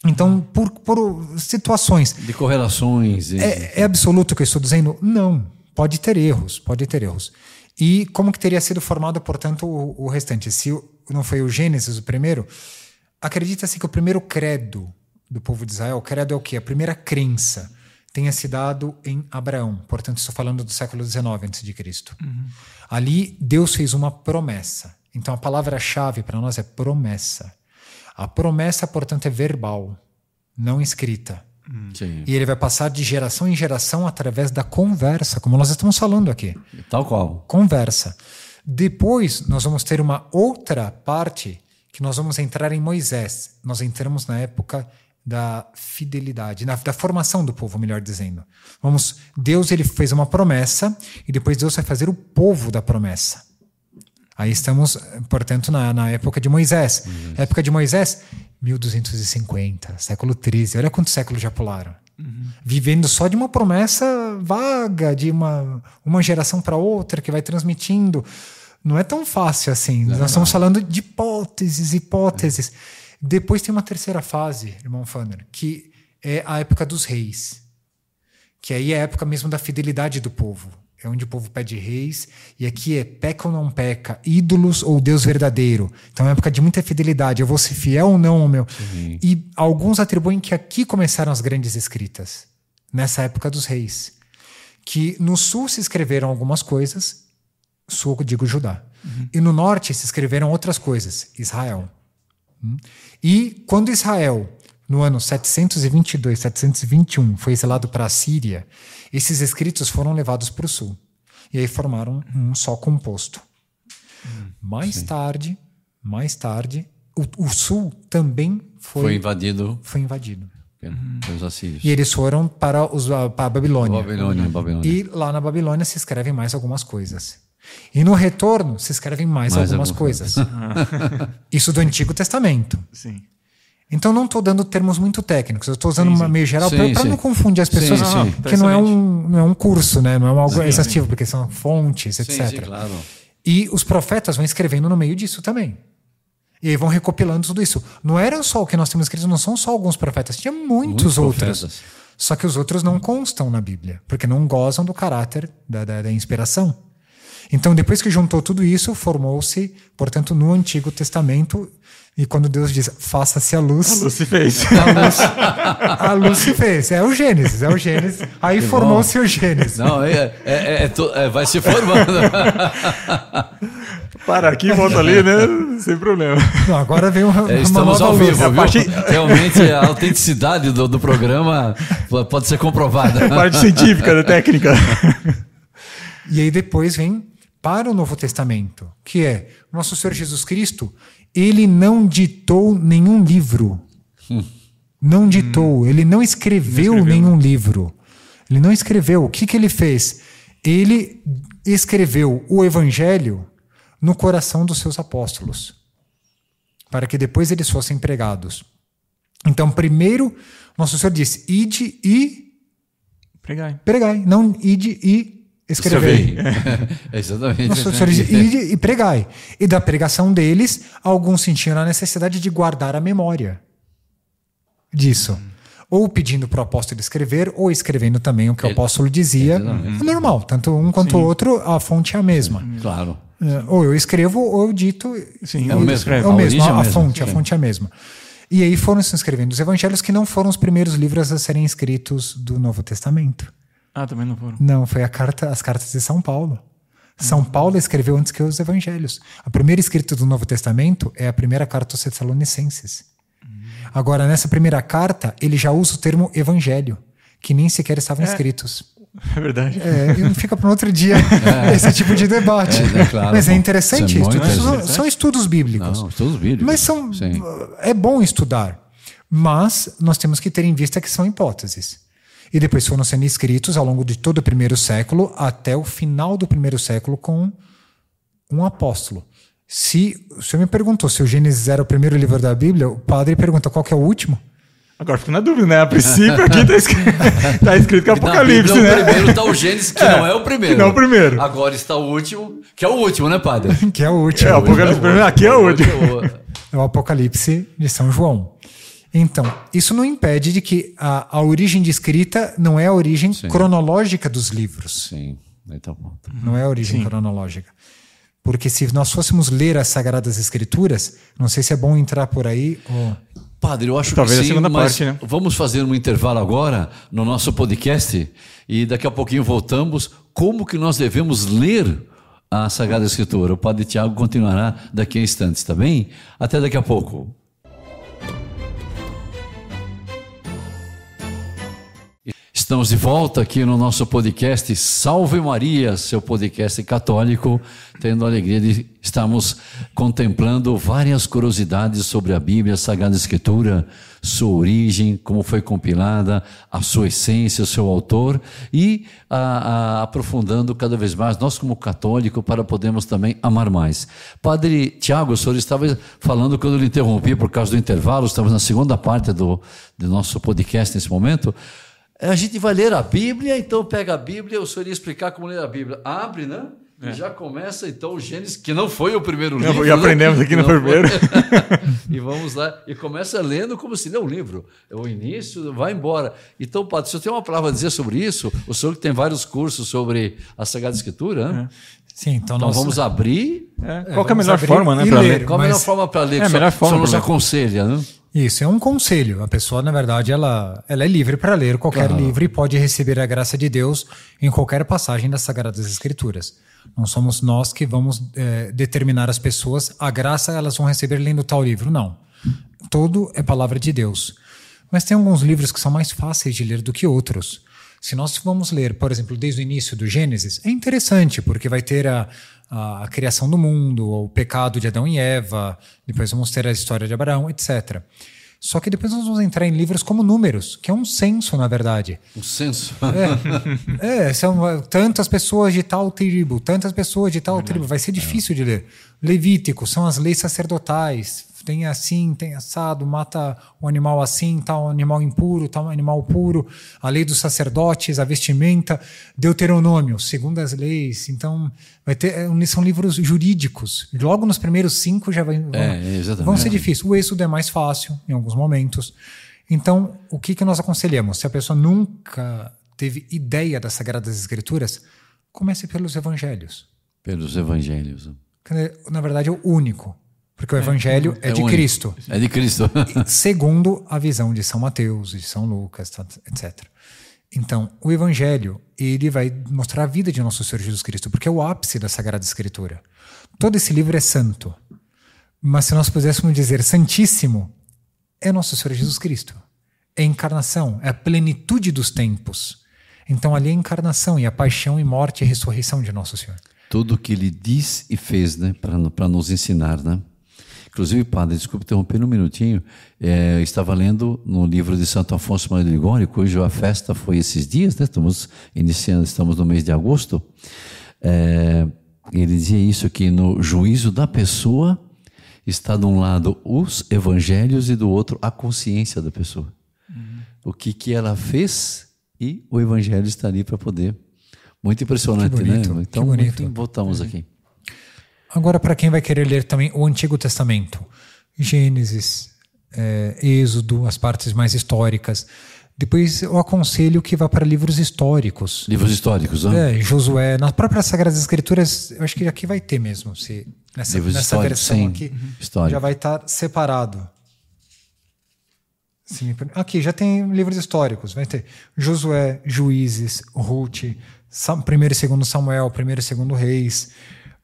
Então, por, por situações. De correlações. e- É, é absoluto o que eu estou dizendo? Não. Pode ter erros, pode ter erros. E como que teria sido formado, portanto, o, o restante? Se não foi o Gênesis o primeiro, acredita-se que o primeiro credo do povo de Israel, o credo é o quê? A primeira crença tenha se dado em Abraão. Portanto, estou falando do século XIX a.C. Ali, Deus fez uma promessa. Então, a palavra-chave para nós é promessa. A promessa, portanto, é verbal, não escrita. Sim. E ele vai passar de geração em geração através da conversa, como nós estamos falando aqui. Tal qual. Conversa. Depois, nós vamos ter uma outra parte que nós vamos entrar em Moisés. Nós entramos na época da fidelidade, na, da formação do povo, melhor dizendo. Vamos, Deus ele fez uma promessa e depois Deus vai fazer o povo da promessa. Aí estamos, portanto, na, na época de Moisés. Época de Moisés, 1250, século 13. Olha quantos séculos já pularam. Vivendo só de uma promessa vaga, de uma, uma geração para outra, que vai transmitindo. Não é tão fácil assim. Nós estamos falando de hipóteses, hipóteses. Depois tem uma terceira fase, irmão Fanner, que é a época dos reis. Que aí é a época mesmo da fidelidade do povo. É onde o povo pede reis. E aqui é peca ou não peca, ídolos ou Deus verdadeiro. Então é uma época de muita fidelidade. Eu vou ser fiel ou não ao meu. E alguns atribuem que aqui começaram as grandes escritas. Nessa época dos reis. Que no sul se escreveram algumas coisas. Sul, eu digo Judá. E no norte se escreveram outras coisas. Israel. Hum? E quando Israel, no ano 722, 721, foi exilado para a Síria, esses escritos foram levados para o sul. E aí formaram um só composto. mais tarde, mais tarde, o, o sul também Foi, foi, invadido foi invadido. pelos assírios. E eles foram para, os, para a Babilônia. Babilônia, Babilônia. E lá na Babilônia se escrevem mais algumas coisas. E no retorno se escrevem mais, Mais algumas algumas coisas. Isso do Antigo Testamento. Sim. Então não estou dando termos muito técnicos, eu estou usando Sim, uma meio geral para não confundir as pessoas, Sim, sim. que não é, um, não é um curso, né? não é algo exaustivo, porque são fontes, etc. claro. E os profetas vão escrevendo no meio disso também. E aí vão recopilando tudo isso. Não eram só o que nós temos escrito, não são só alguns profetas, tinha muitos, Muitos outros. profetas. Só que os outros não constam na Bíblia, porque não gozam do caráter da, da, da inspiração. Então, depois que juntou tudo isso, formou-se, portanto, no Antigo Testamento, e quando Deus diz, faça-se a luz, Você fez. a luz, a luz se fez. É o Gênesis, é o Gênesis. Aí formou-se o Gênesis. Não, é, é- é- é to- é- vai se formando. Para aqui, volta ali, né? Sem problema. Não, agora vem uma, É, estamos ao luz. vivo, A parte- Realmente a autenticidade do, do programa pode ser comprovada. Parte científica, da técnica. E aí depois vem para o Novo Testamento, que é nosso Senhor Jesus Cristo, ele não ditou nenhum livro. Não ditou, ele não escreveu, Não escreveu, nenhum livro. Ele não escreveu. O que, que ele fez? Ele escreveu o evangelho no coração dos seus apóstolos, para que depois eles fossem pregados. Então, primeiro, nosso Senhor disse: ide e Pregai. pregai, não ide e escrevei. É, Exatamente. Ide e pregai. E da pregação deles, alguns sentiam a necessidade de guardar a memória disso. Ou pedindo para o apóstolo escrever, ou escrevendo também o que o Ele- apóstolo dizia. Exatamente. É normal, tanto um quanto o outro, a fonte é a mesma. Claro. É, Ou eu escrevo, ou eu dito. Sim, É o mesmo. É o A mesmo, a, a a mesma, fonte, a fonte é a mesma. E aí foram se escrevendo os evangelhos que não foram os primeiros livros a serem escritos do Novo Testamento. Ah, também não foram. Não, foi a carta, as cartas de São Paulo. São Paulo escreveu antes que os evangelhos. A primeira escrita do Novo Testamento é a primeira carta aos Tessalonicenses. Agora, nessa primeira carta, ele já usa o termo evangelho, que nem sequer estavam escritos. É verdade. É, e fica para um outro dia esse tipo de debate. É, é claro, Mas é interessante Isso é São- interessante. São estudos bíblicos. Não, todos bíblicos. Mas são, Sim. é bom estudar, mas nós temos que ter em vista que são hipóteses. E depois foram sendo escritos ao longo de todo o primeiro século até o final do primeiro século com um apóstolo. Se o senhor me perguntou se o Gênesis era o primeiro livro da Bíblia, o padre pergunta qual que é o último. Agora fico na dúvida, né? A princípio aqui tá escrito, tá escrito que é Apocalipse, Bíblia, né? O primeiro está o Gênesis, que não é o primeiro. que não é o primeiro. Agora está o último, que é o último, né, padre? Que é o último. É, o Apocalipse primeiro, aqui é o último. É o Apocalipse de São João. Então, isso não impede de que a, a origem de escrita não é a origem cronológica dos livros. Sim, então. Não é a origem cronológica. Porque se nós fôssemos ler as Sagradas Escrituras, não sei se é bom entrar por aí. ou- Padre, eu acho Talvez que a sim, segunda mas parte, né? vamos fazer um intervalo agora no nosso podcast e daqui a pouquinho voltamos. Como que nós devemos ler a Sagrada Escritura? O Padre Tiago continuará daqui a instantes, tá bem? Até daqui a pouco. Estamos de volta aqui no nosso podcast Salve Maria, seu podcast católico, tendo a alegria de estarmos contemplando várias curiosidades sobre a Bíblia, a Sagrada Escritura, sua origem, como foi compilada, a sua essência, o seu autor e a- a- aprofundando cada vez mais nós como católico para podermos também amar mais. Padre Tiago, o senhor estava falando quando eu lhe interrompi por causa do intervalo, estamos na segunda parte do, do nosso podcast nesse momento. A gente vai ler a Bíblia, então pega a Bíblia, o senhor ia explicar como ler a Bíblia. Abre, né? E já começa então o Gênesis, que não foi o primeiro Já- livro. já né? aprendemos aqui no Não primeiro. e vamos lá, e começa lendo como se lê um livro. É o início, vai embora. Então, Padre, o senhor tem uma palavra a dizer sobre isso? O senhor que tem vários cursos sobre a Sagrada Escritura, né? Sim, então, Então nós vamos abrir. É, qual que é a melhor forma, né? e ler. ler? Qual a melhor forma para ler? É, que a melhor senhor- o senhor forma nos aconselha, né? Isso é um conselho. A pessoa, na verdade, ela, ela é livre para ler qualquer livro e pode receber a graça de Deus em qualquer passagem das Sagradas Escrituras. Não somos nós que vamos eh, determinar as pessoas a graça elas vão receber lendo tal livro. Não. Todo é palavra de Deus. Mas tem alguns livros que são mais fáceis de ler do que outros. Se nós vamos ler, por exemplo, desde o início do Gênesis, é interessante, porque vai ter a, a, a criação do mundo, o pecado de Adão e Eva, depois vamos ter a história de Abraão, etc. Só que depois nós vamos entrar em livros como Números, que é um censo, na verdade. Um senso. É, são uh, tantas pessoas de tal tribo, tantas pessoas de tal tribo. Vai ser difícil de ler. Levítico são as leis sacerdotais. Tem assim, tem assado, mata o animal assim, tal animal impuro, tal animal puro, a lei dos sacerdotes, a vestimenta, Deuteronômio, segundo as leis. Então, vai ter, é, são livros jurídicos. Logo nos primeiros cinco já vai, vão, É, exatamente. vão ser difíceis. O êxodo é mais fácil em alguns momentos. Então, o que, que nós aconselhamos? Se a pessoa nunca teve ideia das Sagradas Escrituras, comece pelos evangelhos. Pelos evangelhos. Na verdade, é o único. Porque o evangelho é, É de único. Cristo. É de Cristo. segundo a visão de São Mateus, de São Lucas, tá, etc. Então, o Evangelho, ele vai mostrar a vida de nosso Senhor Jesus Cristo, porque é o ápice da Sagrada Escritura. Todo esse livro é santo. Mas se nós pudéssemos dizer santíssimo, é nosso Senhor Jesus Cristo. É a encarnação, é a plenitude dos tempos. Então, ali é a encarnação e a paixão e morte e ressurreição de nosso Senhor. Tudo que ele diz e fez, né, para nos ensinar, né? Inclusive, padre, desculpe interromper um minutinho. É, estava lendo no livro de Santo Afonso Maria de Ligório, cuja festa foi esses dias, né? Estamos iniciando, estamos no mês de agosto. É, ele dizia isso que no juízo da pessoa está de um lado os evangelhos e do outro a consciência da pessoa. O que que ela fez e o evangelho está ali para poder. Muito impressionante, bonito, né? Então, bonito. muito- voltamos aqui. Agora, para quem vai querer ler também o Antigo Testamento, Gênesis, é, Êxodo, as partes mais históricas. Depois eu aconselho que vá para livros históricos. Livros históricos, né? É, Josué, nas próprias Sagradas Escrituras, eu acho que aqui vai ter mesmo. Se, nessa Livros nessa históricos, versão sim. aqui. Histórico. já vai estar separado. Se me per- Aqui já tem livros históricos. Vai ter Josué, Juízes, Ruth, Sam- primeiro e segundo Samuel, primeiro e segundo Reis.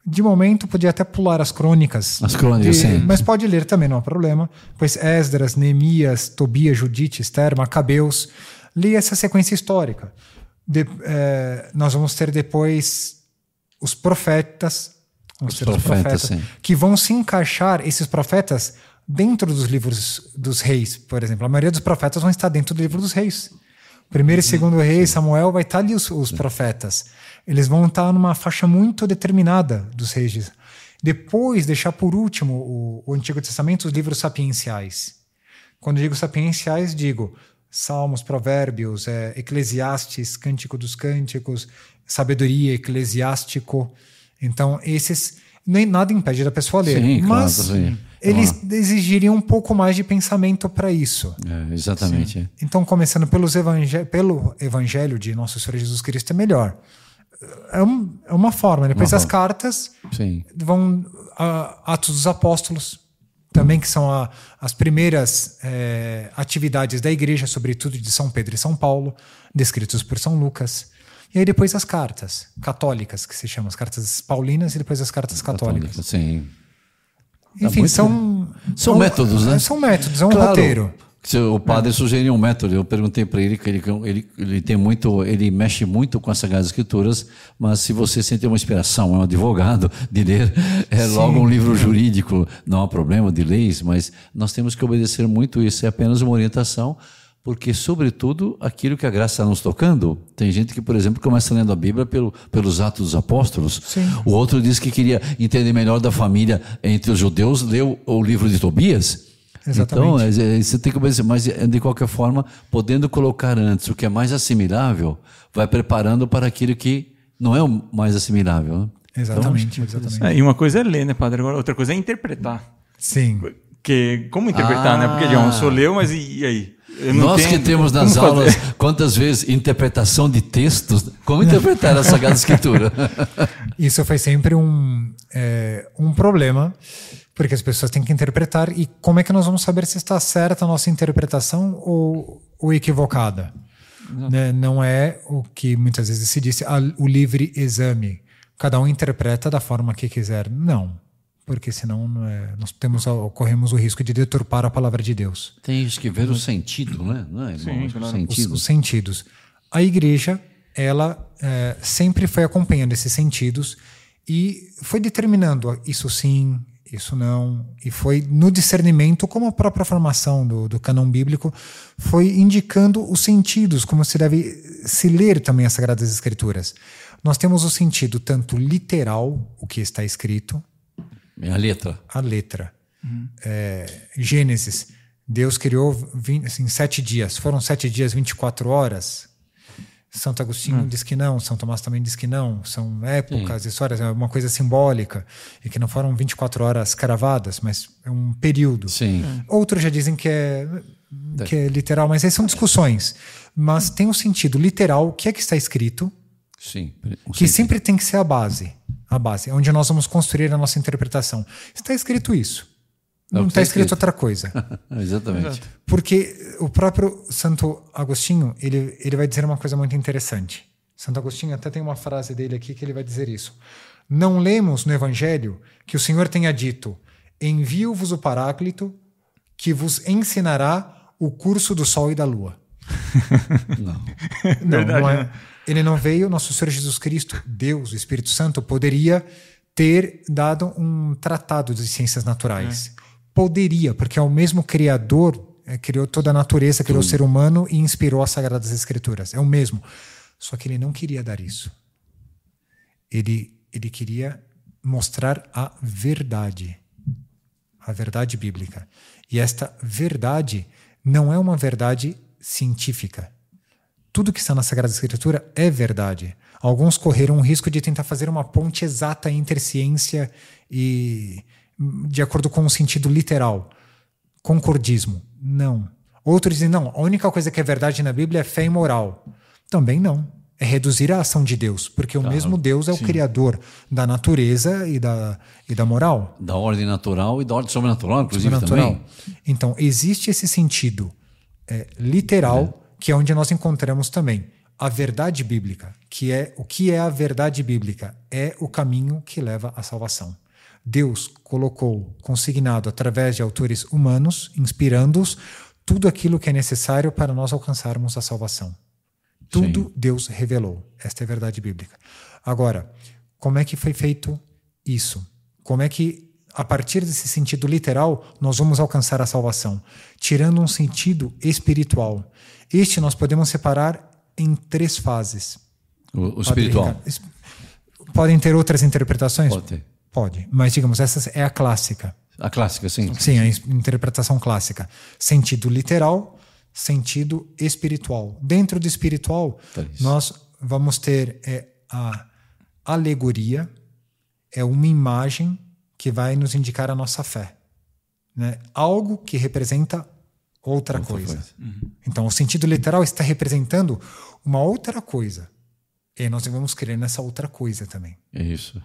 De momento, podia até pular as crônicas. As crônicas, sim. Mas pode ler também, não há problema. Pois Esdras, Neemias, Tobias, Judite, Esther, Macabeus. Leia essa sequência histórica. De- eh, nós vamos ter depois os profetas. Vamos Os profetas, sim. que vão se encaixar, esses profetas, dentro dos livros dos reis, por exemplo. A maioria dos profetas vão estar dentro do livro dos reis. Primeiro e segundo rei, Samuel, vai estar ali os, os profetas. Eles vão estar numa faixa muito determinada dos reis. Depois, deixar por último o, o Antigo Testamento, os livros sapienciais. Quando digo sapienciais, digo Salmos, Provérbios, é, Eclesiastes, Cântico dos Cânticos, Sabedoria, Eclesiástico. Então, esses. Nem nada impede da pessoa ler. Sim, claro, mas sim. eles exigiriam um pouco mais de pensamento para isso. É, exatamente. Então, começando pelos evangé pelo Evangelho de Nosso Senhor Jesus Cristo, é melhor. É, um- é uma forma. Depois Uma as cartas Sim. vão a, Atos dos Apóstolos, também que são a- as primeiras eh, atividades da igreja, sobretudo de São Pedro e São Paulo, descritos por São Lucas. E aí depois as cartas católicas, que se chamam as cartas paulinas e depois as cartas católicas. Católica, Sim. Enfim, muito são... São métodos, né? São métodos, é um Claro, roteiro. O padre sugeriu um método. Eu perguntei para ele que ele, ele, ele tem muito, ele mexe muito com as Sagradas Escrituras, mas se você sente uma inspiração, é um advogado de ler, é logo um livro jurídico, não há problema de leis, mas nós temos que obedecer muito isso. É apenas uma orientação, porque, sobretudo, aquilo que a graça está nos tocando. Tem gente que, por exemplo, começa lendo a Bíblia pelo, pelos Atos dos Apóstolos. O outro diz que queria entender melhor da família entre os judeus, leu o livro de Tobias. Exatamente. Então, é, é, você tem que obedecer, mas é, de qualquer forma, podendo colocar antes o que é mais assimilável, vai preparando para aquilo que não é o mais assimilável. né? Exatamente, exatamente. É, e uma coisa é ler, né, padre? Agora, outra coisa é interpretar. Sim. Que, como interpretar, Ah. né? Porque, John, só leu, mas e, e aí? Nós entendo. que temos Como nas fazer? aulas, quantas vezes, interpretação de textos, como interpretar a Sagrada Escritura? Isso foi sempre um, é, um problema, porque as pessoas têm que interpretar. E como é que nós vamos saber se está certa a nossa interpretação ou, ou equivocada? Né? Não é o que muitas vezes se diz, ah, o livre exame. Cada um interpreta da forma que quiser. Não. Porque senão não é, nós temos, corremos o risco de deturpar a palavra de Deus. Tem que ver o sentido, né? Não é, irmão? claro. O os, sentido. os sentidos. A igreja, ela é, sempre foi acompanhando esses sentidos e foi determinando isso sim, isso não, e foi no discernimento, como a própria formação do, do canon bíblico, foi indicando os sentidos, como se deve se ler também as Sagradas Escrituras. Nós temos o sentido tanto literal, o que está escrito, É a letra. a letra. É, Gênesis, Deus criou 20, assim, sete dias. Foram sete dias, 24 horas? Santo Agostinho Hum. diz que não, São Tomás também diz que não. São épocas, histórias, é uma coisa simbólica. E que não foram 24 horas cravadas, mas é um período. Sim. Outros já dizem que é, que é literal, mas aí são discussões. Mas tem um sentido literal, o que é que está escrito, Sim. Um que sentido. sempre tem que ser a base. A base, é onde nós vamos construir a nossa interpretação. Está escrito isso. É Não está escrito escrito. outra coisa. Exatamente. Exato. Porque o próprio Santo Agostinho, ele, ele vai dizer uma coisa muito interessante. Santo Agostinho até tem uma frase dele aqui que ele vai dizer isso. Não lemos no Evangelho que o Senhor tenha dito: Envio-vos o Paráclito que vos ensinará o curso do Sol e da Lua. Não. Não, Verdade, não é. né? Ele não veio, nosso Senhor Jesus Cristo, Deus, o Espírito Santo, poderia ter dado um tratado de ciências naturais. Poderia, porque é o mesmo Criador, é, criou toda a natureza, criou o ser humano e inspirou as Sagradas Escrituras. É o mesmo. Só que ele não queria dar isso. Ele, ele queria mostrar a verdade. A verdade bíblica. E esta verdade não é uma verdade científica tudo que está na Sagrada Escritura é verdade. Alguns correram o risco de tentar fazer uma ponte exata entre ciência e de acordo com o sentido literal. Concordismo. Não. Outros dizem, não, a única coisa que é verdade na Bíblia é fé e moral. Também não. É reduzir a ação de Deus, porque o mesmo Deus é o criador da natureza e da, e da moral. Da ordem natural e da ordem sobrenatural, inclusive Sobrenatural. também. Então, existe esse sentido é, literal, que é onde nós encontramos também a verdade bíblica, que é o que é a verdade bíblica? É o caminho que leva à salvação. Deus colocou consignado através de autores humanos, inspirando-os, tudo aquilo que é necessário para nós alcançarmos a salvação. Tudo Sim. Deus revelou. Esta é a verdade bíblica. Agora, como é que foi feito isso? Como é que, a partir desse sentido literal, nós vamos alcançar a salvação? Tirando um sentido espiritual. Este nós podemos separar em três fases. O, o espiritual. Ricardo. Podem ter outras interpretações? Pode ter. Pode. Mas, digamos, essa é a clássica. A clássica, sim. Sim, a in- interpretação clássica. Sentido literal, sentido espiritual. Dentro do espiritual, Tá nós vamos ter é, a alegoria, é uma imagem que vai nos indicar a nossa fé. Né? Algo que representa outra, coisa. coisa. Então, o sentido literal está representando uma outra coisa. E nós devemos crer nessa outra coisa também. É isso.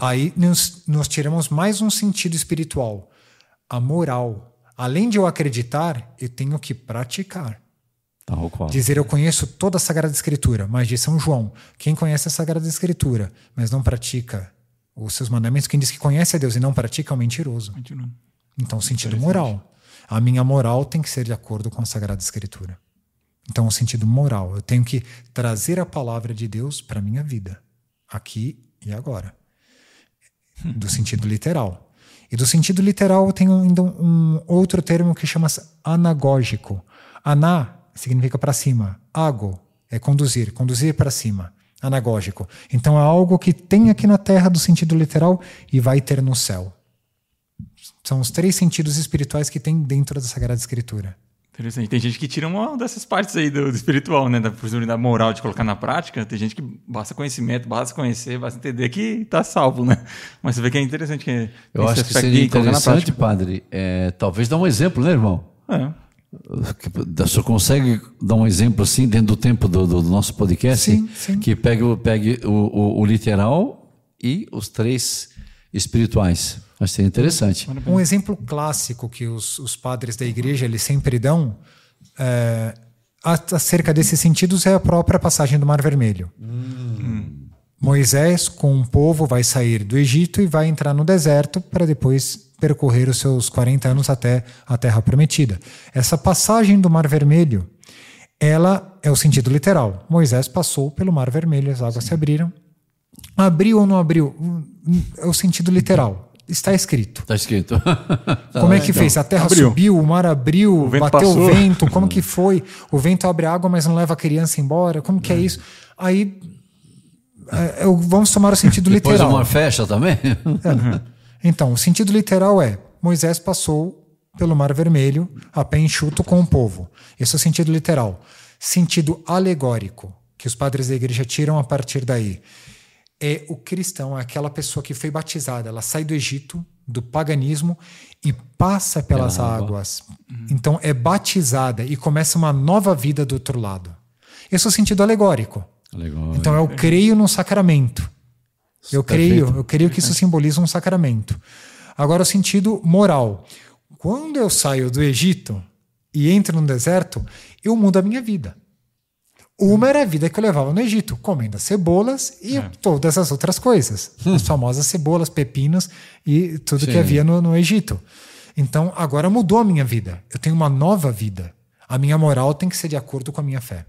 Aí nós, nós tiramos mais um sentido espiritual, a moral. Além de eu acreditar, eu tenho que praticar. Tal qual. Dizer eu conheço toda a Sagrada Escritura, mas de São João, quem conhece a Sagrada Escritura, mas não pratica os seus mandamentos, quem diz que conhece a Deus e não pratica é um mentiroso. Continua. Então, o sentido moral. A minha moral tem que ser de acordo com a Sagrada Escritura. Então, o sentido moral. Eu tenho que trazer a palavra de Deus para a minha vida, aqui e agora. Do sentido literal. E do sentido literal, eu tenho ainda um outro termo que chama-se anagógico. Aná significa para cima. Ago é conduzir, conduzir para cima. Anagógico. Então, é algo que tem aqui na terra do sentido literal e vai ter no céu. São os três sentidos espirituais que tem dentro da Sagrada Escritura. Interessante. Tem gente que tira uma dessas partes aí do, do espiritual, né? Da possibilidade moral de colocar na prática. Tem gente que basta conhecimento, basta conhecer, basta entender que tá salvo, né? Mas você vê que é interessante que Eu acho que seria interessante, padre, é, talvez dar um exemplo, né, irmão? É. Senhor consegue dar um exemplo assim dentro do tempo do, do- do nosso podcast? Sim, sim. Que pegue, o- pegue o, o- o literal e os três espirituais. Acho que seria interessante. Um exemplo clássico que os, os padres da igreja eles sempre dão é, acerca desses sentidos é a própria passagem do Mar Vermelho. Moisés, com o povo, vai sair do Egito e vai entrar no deserto para depois percorrer os seus 40 anos até a Terra Prometida. Essa passagem do Mar Vermelho, ela é o sentido literal. Moisés passou pelo Mar Vermelho, as águas se abriram. Abriu ou não abriu? Hum, hum, É o sentido literal. Está escrito. Está escrito. Como é que fez? A terra Abriu. subiu, o mar abriu, vento bateu passou. o vento, como que foi? O vento abre a água, mas não leva a criança embora? Como que é isso? Aí é, eu- vamos tomar o sentido Depois o literal. mar fecha também? Então, o sentido literal é: Moisés passou pelo Mar Vermelho a pé enxuto com o povo. Esse é o sentido literal. Sentido alegórico, que os padres da igreja tiram a partir daí. É o cristão, é aquela pessoa que foi batizada, ela sai do Egito, do paganismo e passa pelas Pela água. águas. Então é batizada e começa uma nova vida do outro lado. Esse é o sentido alegórico. Legal. Então eu creio no sacramento. Eu creio, Perfeito. eu creio que isso simboliza um sacramento. Agora o sentido moral. Quando eu saio do Egito e entro no deserto, eu mudo a minha vida. Uma era a vida que eu levava no Egito, comendo as cebolas e todas as outras coisas. As famosas cebolas, pepinos e tudo que Sim. havia no, no Egito. Então agora mudou a minha vida. Eu tenho uma nova vida. A minha moral tem que ser de acordo com a minha fé.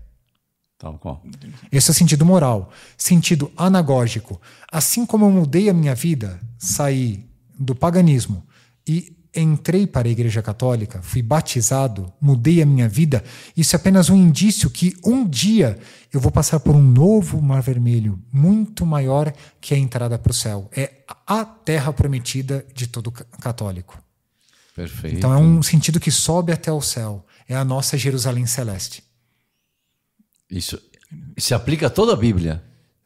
Tal qual. Esse é o sentido moral. Sentido anagógico. Assim como eu mudei a minha vida, saí do paganismo e entrei para a Igreja Católica, fui batizado, mudei a minha vida, isso é apenas um indício que um dia eu vou passar por um novo mar vermelho, muito maior que a entrada para o céu. É a terra prometida de todo ca- católico. Perfeito. Então é um sentido que sobe até o céu. É a nossa Jerusalém celeste. Isso se aplica a toda a Bíblia.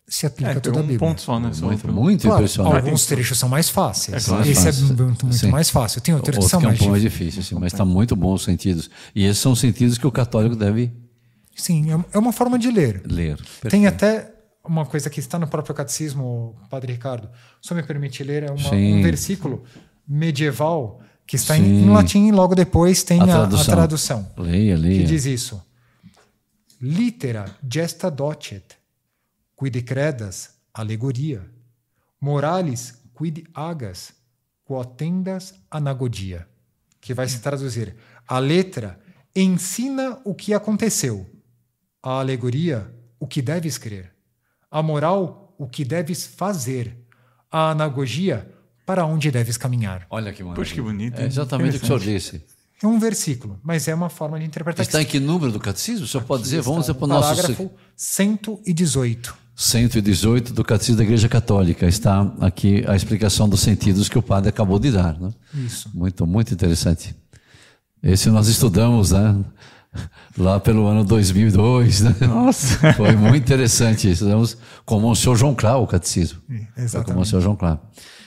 Se aplica É, a toda pegou a um Bíblia. ponto só, né? Muito, muito Claro, impressionante. alguns trechos são mais fáceis. É claro. Esse é muito, muito mais fácil. Tem outros que são que é um mais difíceis. difícil, sim, mas está muito bom os sentidos. E esses são sentidos que o católico deve Sim, é- é uma forma de ler. ler. Tem Perfeito. até uma coisa que está no próprio catecismo, Padre Ricardo. Só me permite ler, é uma- um versículo medieval que está em, em latim e logo depois tem A a, a tradução. tradução. Leia, que leia. diz isso. Litera gesta docet, quid credas, alegoria. Moralis, quid agas, quotendas anagogia. Que vai se traduzir. A letra ensina o que aconteceu. A alegoria, o que deves crer. A moral, o que deves fazer. A anagogia, para onde deves caminhar. Olha que maravilha. Poxa, que bonito, É exatamente o que o senhor disse. É um versículo, mas é uma forma de interpretar. Está em que número do catecismo? O senhor pode dizer? Vamos para o no nosso parágrafo 118. 118 do Catecismo da Igreja Católica. Está aqui a explicação dos sentidos que o padre acabou de dar. Né? Isso. Muito, muito interessante. Esse nós estudamos né? lá pelo ano 2002. Né? Nossa! Foi muito interessante. Estudamos com o Monsenhor João Clá, o catecismo. Foi com o exatamente. Monsenhor João Clá.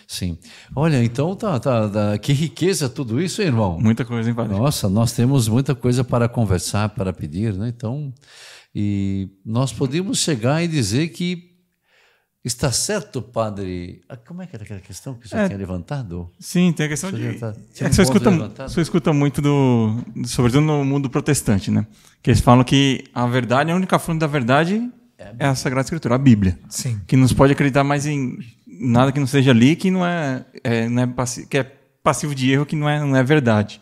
Sim. Olha, então tá, tá, tá- que riqueza tudo isso, hein, irmão. Muita coisa, hein, padre? Nossa, nós temos muita coisa para conversar, para pedir, né? Então, e nós podemos chegar e dizer que está certo, padre. Ah, Como é que era aquela questão que você É. tinha levantado? Sim, tem a questão de. Você já tá- É um escuta, levantado? você escuta muito do. Sobretudo no mundo protestante, né? Que eles falam que a verdade, a única fonte da verdade é a Sagrada Escritura, a Bíblia. Sim. Que não se pode acreditar mais em nada que não seja ali, que não é, é, não é passi- que é passivo de erro, que não é, não é verdade.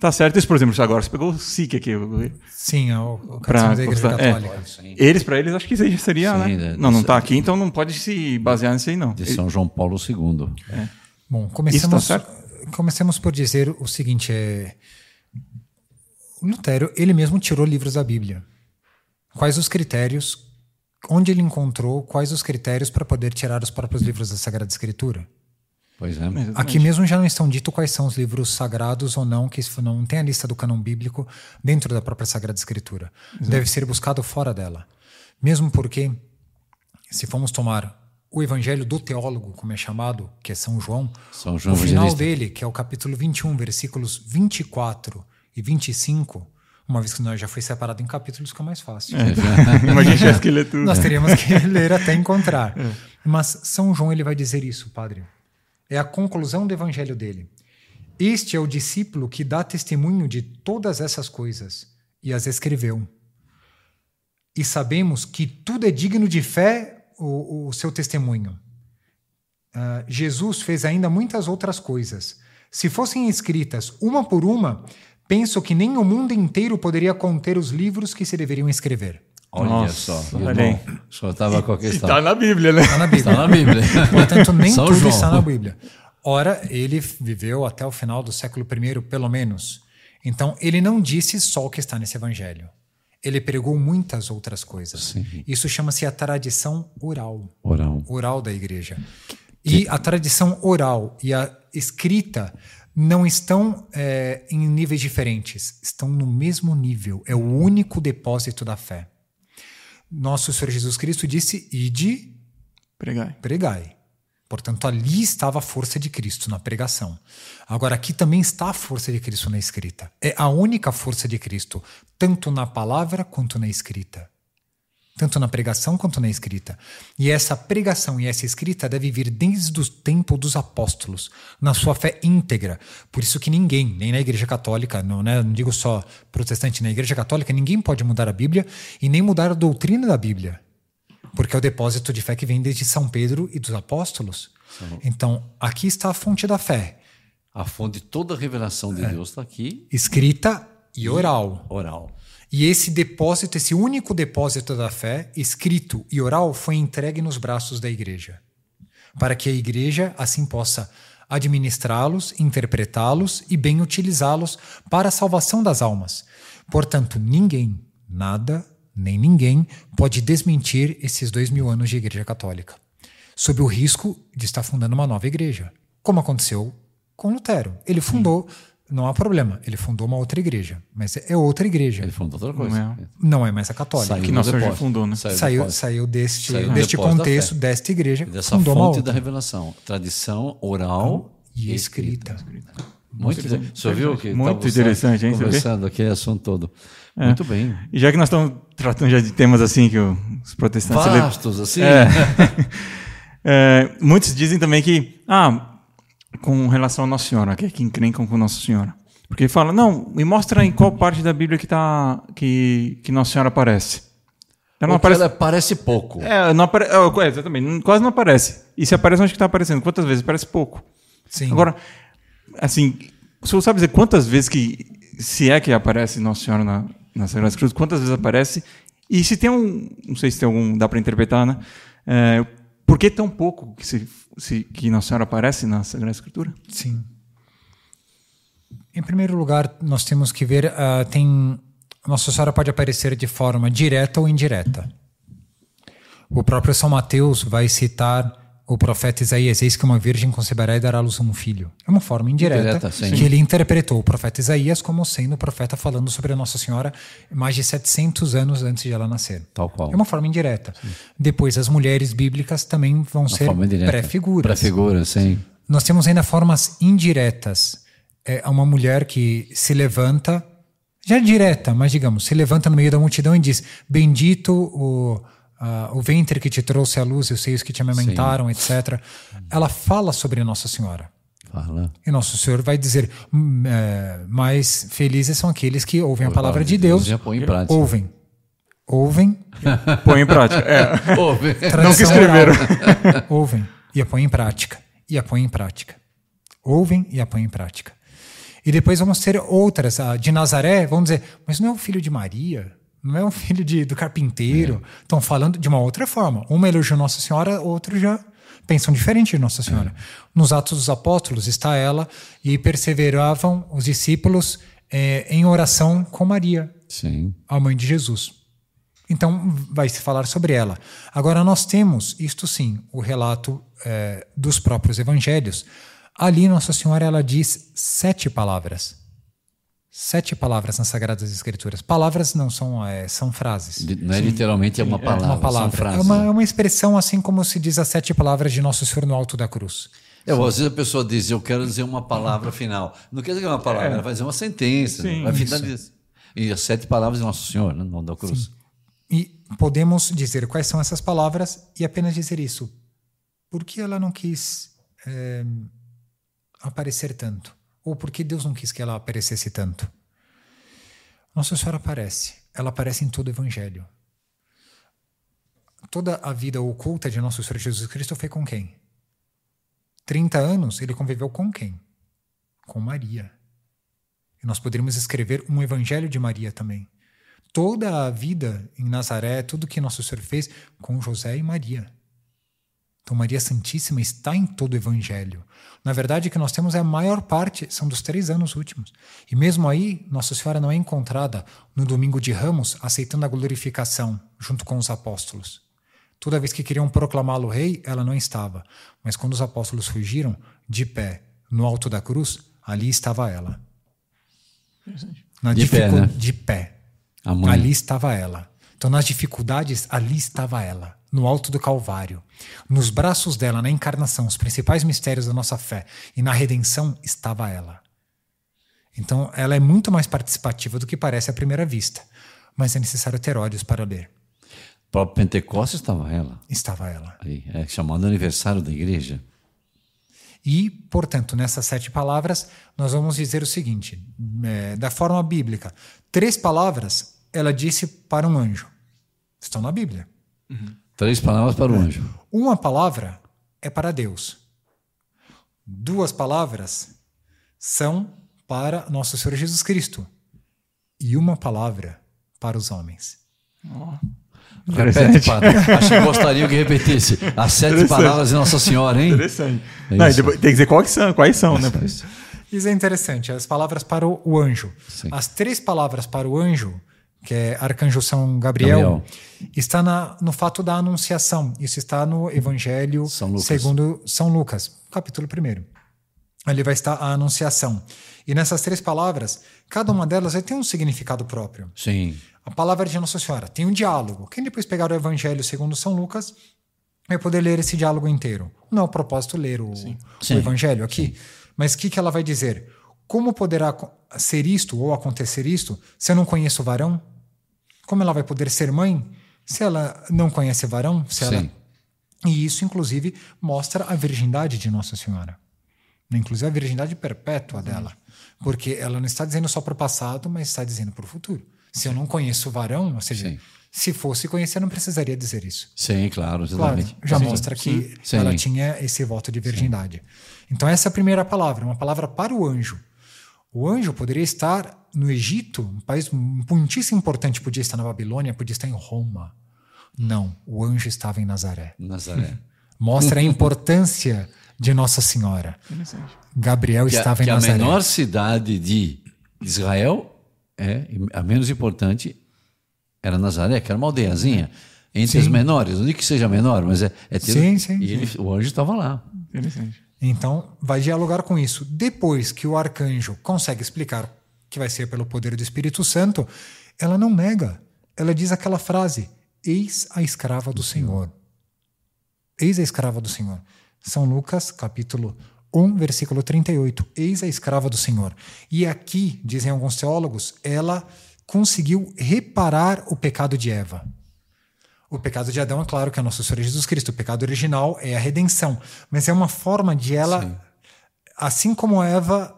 Tá certo isso, por exemplo, agora você pegou o SIC aqui. Sim, é o, o Pra da Igreja é. Católica. Eles, para eles, acho que isso aí seria, Sim, né? né? Não, não tá aqui, então não pode se basear nisso aí, não. De São João Paulo II. Bom, Isso começamos, tá certo? comecemos por dizer o seguinte: é, o Lutero, ele mesmo tirou livros da Bíblia. Quais os critérios? Onde ele encontrou quais os critérios para poder tirar os próprios livros da Sagrada Escritura? Pois é. Exatamente. Aqui mesmo já não estão dito quais são os livros sagrados ou não, que não tem a lista do cânon bíblico dentro da própria Sagrada Escritura. Deve ser buscado fora dela. Mesmo porque, se formos tomar o Evangelho do Teólogo, como é chamado, que é São João, São João o final Evangelista. dele, que é o capítulo 21, versículos 24 e 25, uma vez que nós já foi separado em capítulos, fica mais fácil. Imagina tivesse que ler tudo. Nós teríamos que ler até encontrar. Mas São João ele vai dizer isso, padre. É a conclusão do evangelho dele. Este é o discípulo que dá testemunho de todas essas coisas e as escreveu. E sabemos que tudo é digno de fé o, o seu testemunho. Ah, Jesus fez ainda muitas outras coisas. Se fossem escritas uma por uma, penso que nem o mundo inteiro poderia conter os livros que se deveriam escrever. Olha Nossa, só. olha aí. senhor estava com a questão. tá na Bíblia, né? Está na Bíblia. Está na Bíblia. Portanto, nem São tudo João. está na Bíblia. Ora, ele viveu até o final do século I, pelo menos. Então, ele não disse só o que está nesse evangelho. Ele pregou muitas outras coisas. Sim. Isso chama-se a tradição oral, Oral. oral da igreja. E a tradição oral e a escrita não estão é, em níveis diferentes, estão no mesmo nível. É o único depósito da fé. Nosso Senhor Jesus Cristo disse: Ide, Pregai. pregai. Portanto, ali estava a força de Cristo na pregação. Agora, aqui também está a força de Cristo na escrita. É a única força de Cristo, tanto na palavra quanto na escrita. Tanto na pregação quanto na escrita. E essa pregação e essa escrita deve vir desde o tempo dos apóstolos, na sua fé íntegra. Por isso que ninguém, nem na Igreja Católica, não, né, não digo só protestante, na Igreja Católica, ninguém pode mudar a Bíblia e nem mudar a doutrina da Bíblia. Porque é o depósito de fé que vem desde São Pedro e dos apóstolos. Então, aqui está a fonte da fé, A fonte de toda a revelação de Deus está aqui, escrita e oral. oral. E esse depósito, esse único depósito da fé, escrito e oral, foi entregue nos braços da igreja. Para que a igreja assim possa administrá-los, interpretá-los e bem utilizá-los para a salvação das almas. Portanto, ninguém, nada, nem ninguém pode desmentir esses dois mil anos de igreja católica, sob o risco de estar fundando uma nova igreja, como aconteceu com Lutero. Ele fundou, não há problema, ele fundou uma outra igreja, mas é outra igreja. Ele falou outra coisa. Não é. Não é mais a católica. Saiu Que Nosso Senhor já depósito. fundou, né? Saiu, Saiu, saiu deste, Saiu deste contexto, desta igreja, Dessa fundou uma fonte outra. da revelação. Tradição oral E escrita. Muito interessante. Você viu que Muito interessante, hein? Conversando aquele assunto todo. É. Muito bem. E já que nós estamos tratando já de temas assim que os protestantes... Vastos, assim. É. É, muitos dizem também que, ah, com relação a Nossa Senhora, que é que encrencam com Nossa Senhora. Porque fala, não, me mostra em qual parte da Bíblia que, tá, que, que Nossa Senhora aparece. Ela não aparece. ela parece pouco. É, não apare... é, exatamente, não- quase não aparece. E se aparece, onde que está aparecendo? Quantas vezes? Parece pouco. Sim. Agora, assim, o senhor sabe dizer quantas vezes que, se é que aparece Nossa Senhora na, na Sagrada Cruz, quantas vezes aparece? E se tem um, não sei se tem algum, dá para interpretar, né? É, por que tão pouco que, se, se- que Nossa Senhora aparece na Sagrada Escritura? Sim. Em primeiro lugar, nós temos que ver, ah, tem Nossa Senhora pode aparecer de forma direta ou indireta. O próprio São Mateus vai citar o profeta Isaías, eis que uma virgem conceberá e dará à luz um filho. É uma forma indireta Indireta, sim. que ele interpretou o profeta Isaías como sendo o profeta falando sobre a Nossa Senhora mais de 700 anos antes de ela nascer. Tal qual. É uma forma indireta. Depois, as mulheres bíblicas também vão ser forma indireta. pré-figuras. Pré-figura, sim. Nós temos ainda formas indiretas. É uma mulher que se levanta, já direta, mas digamos, se levanta no meio da multidão e diz: Bendito o, ah, o ventre que te trouxe à luz e os seios que te amamentaram, etc. Ela fala sobre Nossa Senhora. Fala. E Nosso Senhor vai dizer: "Hum, é, mais felizes são aqueles que ouvem a palavra de Deus. Já põe em prática. Ouvem. Ouvem. Põe em prática. É. Ouve. Não que escreveram. oral. Ouvem e a põem em prática. E a põem em prática. Ouvem e a põem em prática. E depois vamos ter outras. A de Nazaré, vamos dizer, mas não é o filho de Maria? Não é um filho de, do carpinteiro? Estão falando de uma outra forma. Uma elogia Nossa Senhora, outro já pensam diferente de Nossa Senhora. Nos Atos dos Apóstolos está ela e perseveravam os discípulos eh, em oração com Maria, Sim. a mãe de Jesus. Então, vai se falar sobre ela. Agora, nós temos, isto sim, o relato eh, dos próprios evangelhos. Ali, Nossa Senhora, ela diz sete palavras. Sete palavras nas Sagradas Escrituras. Palavras não são, eh, são frases. Não é literalmente é uma palavra, uma são palavra. frases. É uma, é uma expressão assim como se diz as sete palavras de Nosso Senhor no alto da cruz. É, às vezes a pessoa diz, eu quero dizer uma palavra final. Não quer dizer uma palavra, ela vai dizer uma sentença. Sim, vai finalizar. E as sete palavras de Nosso Senhor, né, no nome da cruz. E podemos dizer quais são essas palavras e apenas dizer isso. Por que ela não quis eh, aparecer tanto? Ou por que Deus não quis que ela aparecesse tanto? Nossa Senhora aparece. Ela aparece em todo o Evangelho. Toda a vida oculta de Nosso Senhor Jesus Cristo foi com quem? 30 anos ele conviveu com quem? Com Maria. E nós poderíamos escrever um Evangelho de Maria também toda a vida em Nazaré, tudo que Nosso Senhor fez com José e Maria. Então, Maria Santíssima está em todo o Evangelho. Na verdade, o que nós temos é a maior parte, são dos três anos últimos. E mesmo aí, Nossa Senhora não é encontrada no domingo de Ramos aceitando a glorificação junto com os apóstolos. Toda vez que queriam proclamá-lo rei, ela não estava. Mas quando os apóstolos fugiram, de pé, no alto da cruz, ali estava ela. Na De pé, né? De pé. Ali estava ela. Então, nas dificuldades, ali estava ela, no alto do Calvário. Nos braços dela, na encarnação, os principais mistérios da nossa fé e na redenção, estava ela. Então, ela é muito mais participativa do que parece à primeira vista. Mas é necessário ter olhos para ler. O próprio Pentecostes estava ela. Estava ela. Aí, é chamado aniversário da igreja. E, portanto, nessas sete palavras, nós vamos dizer o seguinte: é, da forma bíblica, três palavras ela disse para um anjo. Estão na Bíblia. Três palavras para o anjo. Uma palavra é para Deus. Duas palavras são para nosso Senhor Jesus Cristo. E uma palavra para os homens. Repete, padre. Acho que gostaria que repetisse. As sete palavras de Nossa Senhora, hein? Interessante. É Não, e depois tem que dizer quais são, quais são né? Isso é interessante. As palavras para o, o anjo. Sim. As três palavras para o anjo, que é Arcanjo São Gabriel, Gabriel. está na, no fato da anunciação. Isso está no Evangelho São segundo São Lucas, capítulo 1. Ali vai estar a anunciação. E nessas três palavras, cada uma delas vai ter um significado próprio. Sim. A palavra de Nossa Senhora tem um diálogo. Quem depois pegar o Evangelho segundo São Lucas vai poder ler esse diálogo inteiro. Não é o propósito ler o, o Sim. Evangelho aqui, mas o que, que ela vai dizer? Como poderá ser isto ou acontecer isto se eu não conheço o varão? Como ela vai poder ser mãe se ela não conhece varão? Se ela... Sim. E isso, inclusive, mostra a virgindade de Nossa Senhora. Inclusive a virgindade perpétua dela. Porque ela não está dizendo só para o passado, mas está dizendo para o futuro. Se eu não conheço o varão, ou seja, Sim. se fosse conhecer, não precisaria dizer isso. Sim, claro, Claro, exatamente. já Sim. mostra que Sim. ela tinha esse voto de virgindade. Então, essa é a primeira palavra, uma palavra para o anjo. O anjo poderia estar no Egito, um país muitíssimo importante, podia estar na Babilônia, podia estar em Roma. Não, o anjo estava em Nazaré. Nazaré. Mostra a importância de Nossa Senhora. Gabriel Que, a, estava em que a Nazaré. menor cidade de Israel, é, a menos importante, era Nazaré, que era uma aldeiazinha. Entre as menores, não digo que seja menor, mas é, é ter- Sim, sim, E ele- o anjo estava lá. Interessante. Então, vai dialogar com isso. Depois que o arcanjo consegue explicar que vai ser pelo poder do Espírito Santo, ela não nega. Ela diz aquela frase: Eis a escrava do Senhor. Eis a escrava do Senhor. São Lucas, capítulo 1, versículo 38. Eis a escrava do Senhor. E aqui, dizem alguns teólogos, ela conseguiu reparar o pecado de Eva. O pecado de Adão, é claro que é nosso Senhor Jesus Cristo. O pecado original é a redenção. Mas é uma forma de ela, assim como Eva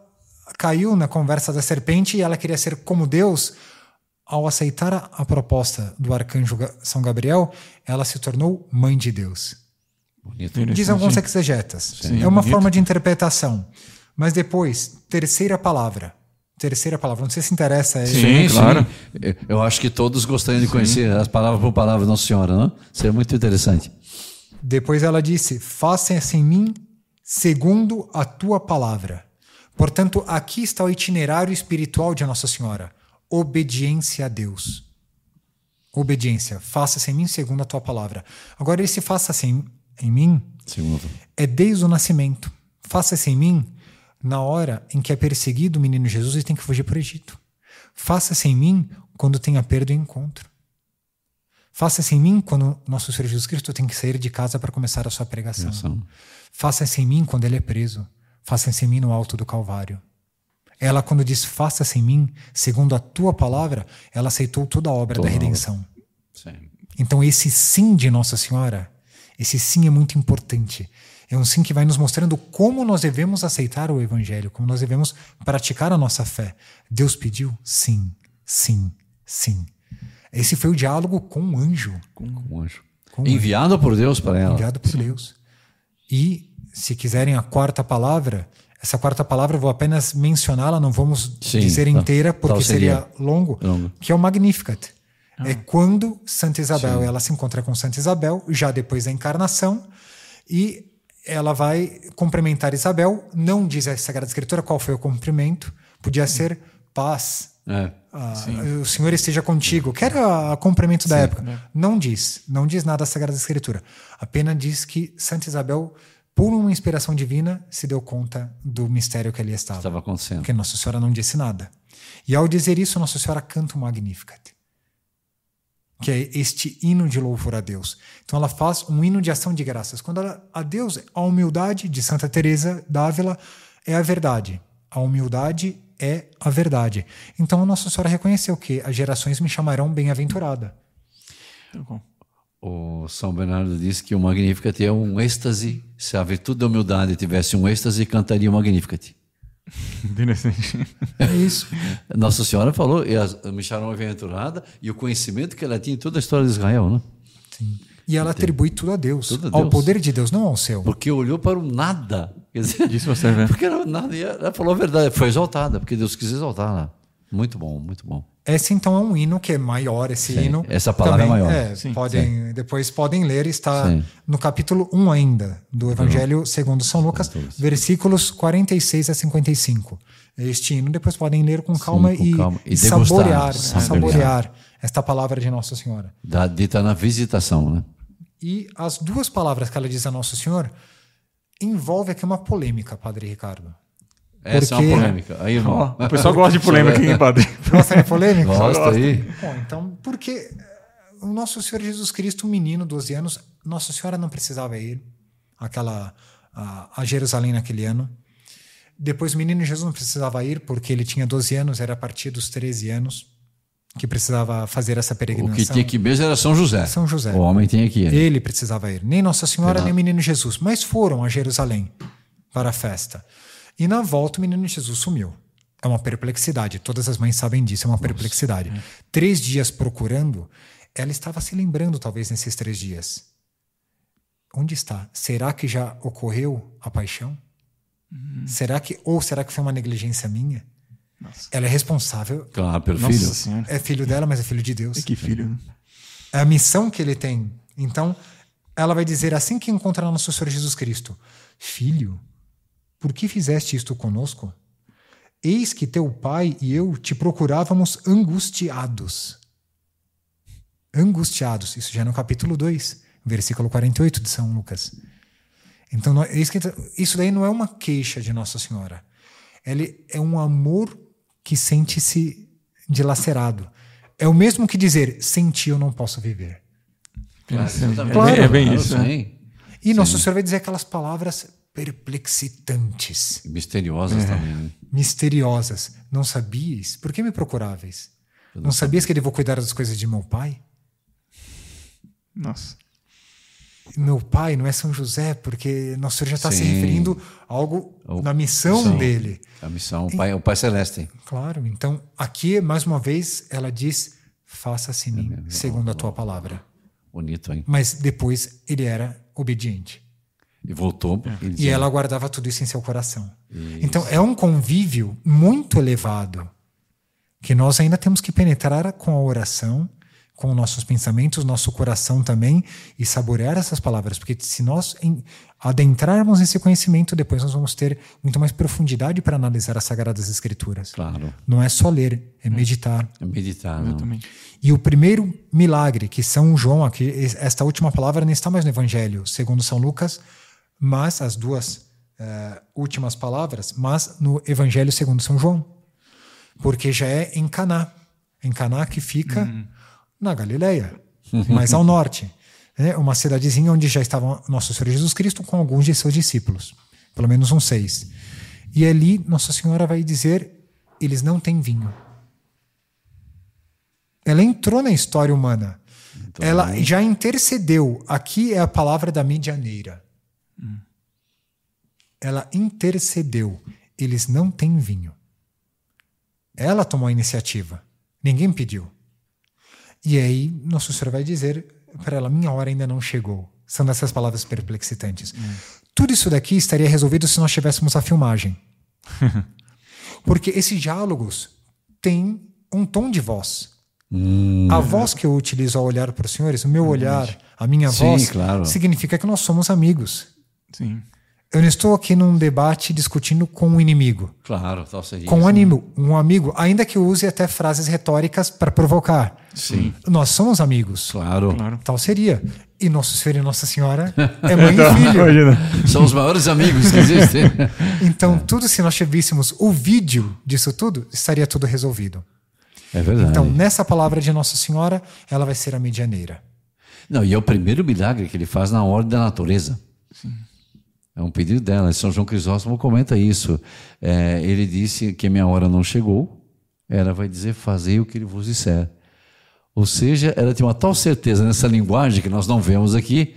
caiu na conversa da serpente e ela queria ser como Deus, ao aceitar a, proposta do arcanjo São Gabriel, ela se tornou mãe de Deus. Bonito. Diz alguns exegetas. Sim, é uma bonito. forma de interpretação. Mas depois, terceira palavra. Terceira palavra. Não sei se interessa. é- Sim, claro. sim. Eu acho que todos gostariam de conhecer as palavras por palavra de Nossa Senhora, não? Seria muito interessante. Depois ela disse: Faça-se em mim segundo a tua palavra. Portanto, aqui está o itinerário espiritual de Nossa Senhora: obediência a Deus. Obediência. Faça-se em mim segundo a tua palavra. Agora, esse faça-se em, em mim Segundo. é desde o nascimento. Faça-se em mim na hora em que é perseguido o menino Jesus e tem que fugir para o Egito. Faça-se em mim quando tem a perda e o encontro. Faça-se em mim quando nosso Senhor Jesus Cristo tem que sair de casa para começar a sua pregação. Pregação. Faça-se em mim quando ele é preso. Faça-se em mim no alto do Calvário. Ela, quando diz faça-se em mim, segundo a tua palavra, ela aceitou toda a obra Toda da redenção. Então, esse sim de Nossa Senhora, esse sim é muito importante. É um sim que vai nos mostrando como nós devemos aceitar o Evangelho, como nós devemos praticar a nossa fé. Deus pediu sim, sim, sim. Esse foi o diálogo com o anjo, Com o anjo. Com o Enviado por Deus para ela. enviado por Deus. E, se quiserem a quarta palavra, essa quarta palavra eu vou apenas mencioná-la, não vamos Sim, dizer tá. inteira, porque seria. seria longo, Longo. que é o Magnificat. É quando Santa Isabel ela se encontra com Santa Isabel, já depois da encarnação, e ela vai cumprimentar Isabel. Não diz a Sagrada Escritura qual foi o cumprimento, podia ser paz É. Ah, o Senhor esteja contigo, que era a complemento da época. Não diz, não diz nada a Sagrada Escritura. Apenas diz que Santa Isabel, por uma inspiração divina, se deu conta do mistério que ali estava. Estava acontecendo. Porque Nossa Senhora não disse nada. E ao dizer isso, Nossa Senhora canta o Magnificat, que é este hino de louvor a Deus. Então ela faz um hino de ação de graças. Quando ela, a Deus, a humildade de Santa Teresa d'Ávila é a verdade. A humildade é a verdade. Então Nossa Senhora reconheceu que as gerações me chamarão bem-aventurada. Tá. O São Bernardo disse que o Magnificat é um êxtase. Se a virtude da humildade tivesse um êxtase, cantaria o Magnificat. É isso. Nossa Senhora falou, e as, me chamaram bem-aventurada, e o conhecimento que ela tinha em toda a história de Israel, né? Sim. E ela atribui tudo a Deus, Tudo a ao Deus. poder de Deus, não ao seu. Porque olhou para o nada. Quer dizer, Disse você, porque era nada. E ela falou a verdade, foi exaltada, porque Deus quis exaltá-la. Muito bom, muito bom. Esse então é um hino que é maior, esse hino. essa palavra é maior. Sim, podem, Depois podem ler, está Sim. no capítulo 1 ainda, do Evangelho segundo São Lucas, versículos 46 a 55. Este hino depois podem ler com calma, com e, calma. E e degustar, saborear, saborear. saborear esta palavra de Nossa Senhora. Da, dita na visitação, né? E as duas palavras que ela diz a Nosso Senhor envolve aqui uma polêmica, Padre Ricardo. Essa é Porque- uma polêmica. Aí, irmão. Ó, o pessoal gosta de polêmica aqui, hein, padre? Gosta de polêmica? Gosta aí? Bom, então, porque eh, o nosso Senhor Jesus Cristo, um menino, 12 anos, Nossa Senhora não precisava ir àquela, a, a Jerusalém naquele ano. Depois o menino Jesus não precisava ir porque ele tinha 12 anos, era a partir dos 13 anos que precisava fazer essa O peregrinação. que tinha que ir mesmo era São José. São José. O homem tinha que ir. Ele precisava ir. Nem Nossa Senhora, Verdade. nem o menino Jesus. Mas foram a Jerusalém para a festa. E na volta o menino Jesus sumiu. É uma perplexidade. Todas as mães sabem disso. É uma perplexidade. Três dias procurando, ela estava se lembrando, talvez, nesses três dias. Onde está? Será que já ocorreu a paixão? Será que ou será que foi uma negligência minha? Nossa. Ela é responsável. Claro, pelo Nossa filho. senhora. É filho dela, mas é filho de Deus. Que filho. né? É a missão que ele tem. Então, ela vai dizer assim que encontrar nosso Senhor Jesus Cristo: Filho, por que fizeste isto conosco? Eis que teu pai e eu te procurávamos angustiados. Angustiados. Isso já é no capítulo 2, versículo 48 de São Lucas. Então, isso daí não é uma queixa de Nossa Senhora. Ele é um amor que sente-se dilacerado. É o mesmo que dizer, sem ti eu não posso viver. Claro, exatamente. É bem- Claro, isso, né? E Nosso Senhor vai dizer aquelas palavras perplexitantes, Misteriosas também, né? misteriosas. Não sabias? Por que me procuráveis? Não sabias que eu devo cuidar das coisas de meu pai? Nossa. Meu pai não é São José, porque Nosso Senhor já está se referindo a algo O- na missão Sim. dele. A missão, o pai, o pai Celeste. Claro. Então, aqui, mais uma vez, ela diz: faça-se em mim, segundo a tua palavra. Bonito, hein? Mas depois ele era obediente. E voltou. E dizia, ela guardava tudo isso em seu coração. Então é um convívio muito elevado que nós ainda temos que penetrar com a oração, com nossos pensamentos, nosso coração também e saborear essas palavras, porque se nós em- adentrarmos nesse conhecimento, depois nós vamos ter muito mais profundidade para analisar as sagradas escrituras. Claro. Não é só ler, é meditar. É Meditar. Também. E o primeiro milagre que São João, aqui, esta última palavra não está mais no Evangelho, segundo São Lucas, mas as duas eh, últimas palavras, mas no Evangelho segundo São João, porque já é em Caná, em Caná que fica na Galileia, mais ao norte, né? uma cidadezinha onde já estava Nosso Senhor Jesus Cristo com alguns de seus discípulos, pelo menos uns seis. E ali Nossa Senhora vai dizer: eles não têm vinho. Ela entrou na história humana. Ela já intercedeu. Aqui é a palavra da medianeira. Ela intercedeu. Eles não têm vinho. Ela tomou a iniciativa. Ninguém pediu. E aí, Nosso Senhor vai dizer para ela: Minha hora ainda não chegou. São dessas palavras perplexitantes. Tudo isso daqui estaria resolvido se nós tivéssemos a filmagem. Porque esses diálogos têm um tom de voz. A voz que eu utilizo ao olhar para os senhores, o meu olhar, a minha Sim, voz, claro. significa que nós somos amigos. Sim. Eu não estou aqui num debate discutindo com um inimigo. Claro, tal seria. Com um amigo, um amigo, ainda que use até frases retóricas para provocar. Sim. Nós somos amigos. Claro. Claro. Tal seria. E Nosso Senhor e Nossa Senhora é mãe Então, e filho. imagina. São os maiores amigos que existem. Então, tudo, se nós tivéssemos o vídeo disso tudo, estaria tudo resolvido. É verdade. Então, nessa palavra de Nossa Senhora, ela vai ser a medianeira. Não, e é o primeiro milagre que ele faz na ordem da natureza. É um pedido dela. São João Crisóstomo comenta isso. É, ele disse que minha hora não chegou. Ela vai dizer: Fazei o que ele vos disser. Ou seja, ela tem uma tal certeza nessa linguagem que nós não vemos aqui.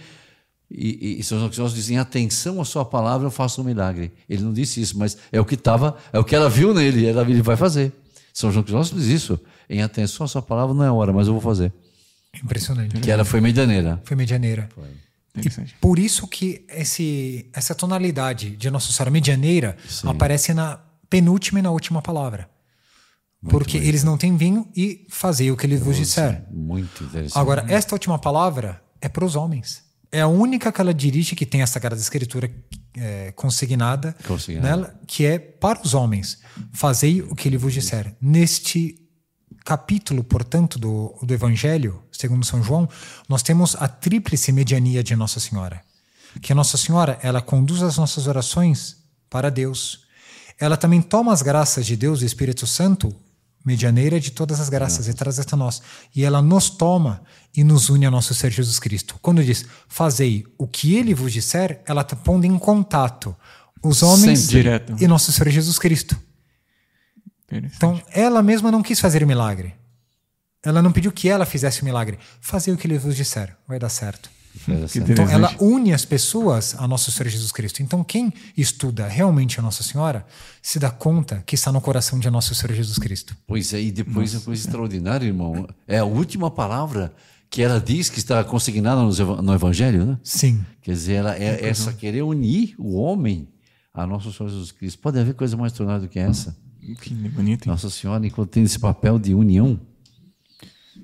E, e São João Crisóstomo diz: em atenção à sua palavra, eu faço um milagre. Ele não disse isso, mas é o que estava, é o que ela viu nele. Ela, ele vai fazer. São João Crisóstomo diz isso. Em atenção à sua palavra, não é hora, mas eu vou fazer. Impressionante. Que ela foi medianeira. Foi medianeira. Interessante. Por isso que esse, essa tonalidade de Nossa Senhora medianeira aparece na penúltima e na última palavra. Porque eles não têm vinho e fazei o que ele vos disser. Muito interessante. Agora, esta última palavra é para os homens. É a única que ela dirige que tem a Sagrada Escritura é, consignada, Consignada. nela, que é para os homens. Fazei o que ele vos disser. Neste capítulo, portanto, do, do Evangelho, segundo São João, nós temos a tríplice mediania de Nossa Senhora. Que a Nossa Senhora, ela conduz as nossas orações para Deus. Ela também toma as graças de Deus e Espírito Santo, medianeira de todas as graças, e traz até nós. E ela nos toma e nos une ao nosso Senhor Jesus Cristo. Quando diz, fazei o que ele vos disser, ela está pondo em contato os homens Sempre. E nosso Senhor Jesus Cristo. Então, ela mesma não quis fazer o milagre. Ela não pediu que ela fizesse o milagre. Fazer o que ele vos disser, vai dar certo. Então, ela une as pessoas a nosso Senhor Jesus Cristo. Então, quem estuda realmente a Nossa Senhora se dá conta que está no coração de nosso Senhor Jesus Cristo. Pois é, e depois uma coisa extraordinária, irmão. É a última palavra que ela diz que está consignada no Evangelho, né? Sim. Quer dizer, ela é essa querer unir o homem a nosso Senhor Jesus Cristo. Pode haver coisa mais extraordinária do que essa? Que bonito. hein? Nossa Senhora, enquanto tem esse papel de união.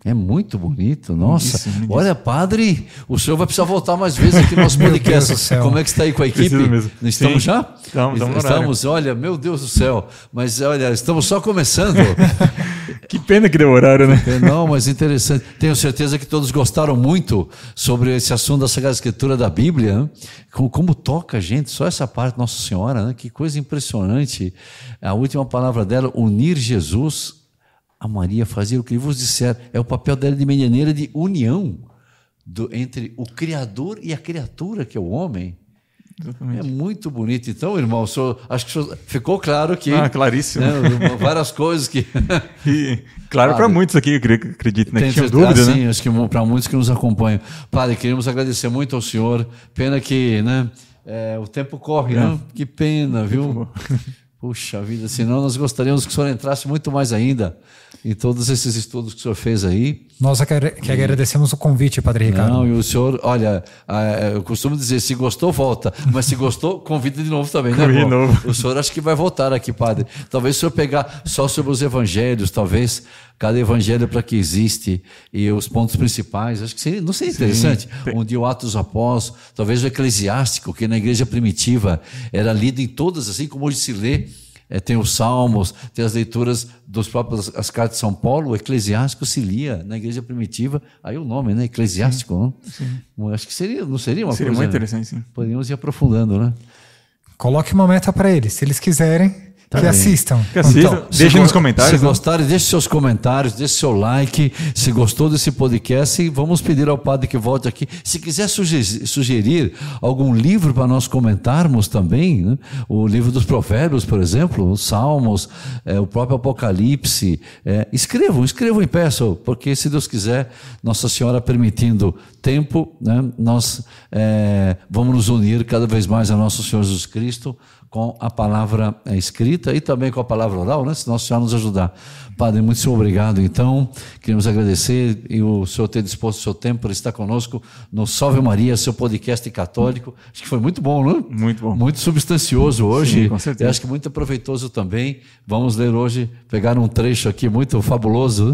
É muito bonito, nossa. Lindíssimo. Olha, padre, o senhor vai precisar voltar mais vezes aqui no nosso podcast. Como é que está aí com a equipe? Estamos Sim. já? Estamos, estamos olha, meu Deus do céu. Mas olha, estamos só começando. Que pena que deu horário, né? É, Não, mas interessante. Tenho certeza que todos gostaram muito sobre esse assunto da Sagrada Escritura da Bíblia, né? como, como toca a gente, só essa parte Nossa Senhora, né? que coisa impressionante. A última palavra dela, unir Jesus a Maria, fazer o que vos disser. É o papel dela de medianeira de união do- entre o Criador e a criatura, que é o homem. É Exatamente. muito bonito. Então, irmão, senhor- acho que senhor- ficou claro que. Ah, claríssimo. né, várias coisas que. E, claro, para muitos aqui, acredito, né? Que Tem tinham dúvida, ah, né? Sim, acho que para muitos que nos acompanham. Padre, queremos agradecer muito ao senhor. Pena que né, é, o tempo corre, né? Que pena, viu? Puxa vida, senão nós gostaríamos que o senhor entrasse muito mais ainda em todos esses estudos que o senhor fez aí. Nós agra- que agradecemos o convite, Padre Ricardo. Não, e o senhor, olha, eu costumo dizer, se gostou, volta. Mas se gostou, convida de novo também, né? Convida de novo. O senhor acho que vai voltar aqui, padre. Talvez o senhor pegar só sobre os evangelhos, talvez cada evangelho para que existe e os pontos principais. Acho que seria, não seria interessante? Um dia o Atos Apóstolos, talvez o Eclesiástico, que na igreja primitiva era lido em todas, assim como hoje se lê. É, tem os salmos, tem as leituras dos próprios as cartas de São Paulo, o eclesiástico se lia na igreja primitiva, aí o nome, né? Eclesiástico, né? Acho que seria, não seria uma Seria coisa. muito interessante, sim. Poderíamos ir aprofundando, né? Coloque uma meta para eles. Se eles quiserem, que bem. assistam. Que assistam. Então, Deixe se nos comentários, Se né? gostarem, deixe seus comentários, deixe seu like. Se gostou desse podcast, e vamos pedir ao padre que volte aqui. Se quiser sugerir, sugerir algum livro para nós comentarmos também, né? o livro dos Provérbios, por exemplo, os Salmos, eh, o próprio Apocalipse, eh, escrevam, escrevam e peçam, porque se Deus quiser, Nossa Senhora permitindo tempo, né? nós eh, vamos nos unir cada vez mais a Nosso Senhor Jesus Cristo com a palavra eh, escrita e também com a palavra oral, né? Se Nossa Senhora nos ajudar. Padre, muito obrigado. Então, queremos agradecer e o senhor ter disposto o seu tempo para estar conosco no Salve Maria, seu podcast católico. Acho que foi muito bom, né? Muito bom. Muito substancioso hoje. Sim, com certeza. Acho que muito proveitoso também. Vamos ler hoje, pegar um trecho aqui muito fabuloso.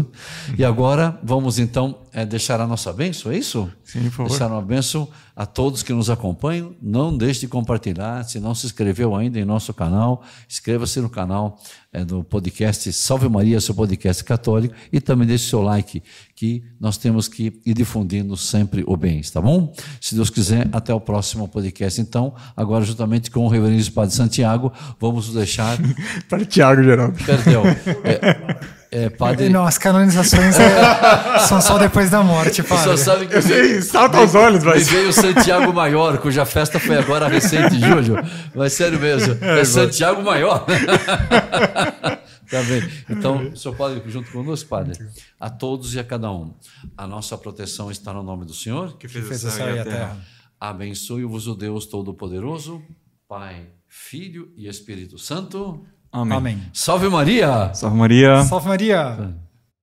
né? E agora vamos então é, deixar a nossa bênção, é isso? Sim, por favor. Deixar uma bênção a todos que nos acompanham. Não deixe de compartilhar. Se não se inscreveu ainda em nosso canal, inscreva-se no canal é, do podcast Salve Maria, seu podcast católico, e também deixe seu like, que nós temos que ir difundindo sempre o bem, tá bom? Se Deus quiser, até o próximo podcast. Então, agora, juntamente com o Reverendo Padre Santiago, vamos deixar. Para Tiago, Geraldo. Perdão. É, é, padre... Não, as canonizações é, são só depois da morte, padre. Só sabe que Sim, salta aos olhos, mas. veio o Santiago Maior, cuja festa foi agora recente, julho. Mas sério mesmo, é, Santiago Maior. tá bem. Então, senhor padre, junto conosco, padre, a todos e a cada um, a nossa proteção está no nome do Senhor. Que fez, Fez o céu e a terra. Abençoe-vos o Deus Todo-Poderoso, Pai, Filho e Espírito Santo. Amém. Amém. Salve Maria! Salve Maria. Salve Maria!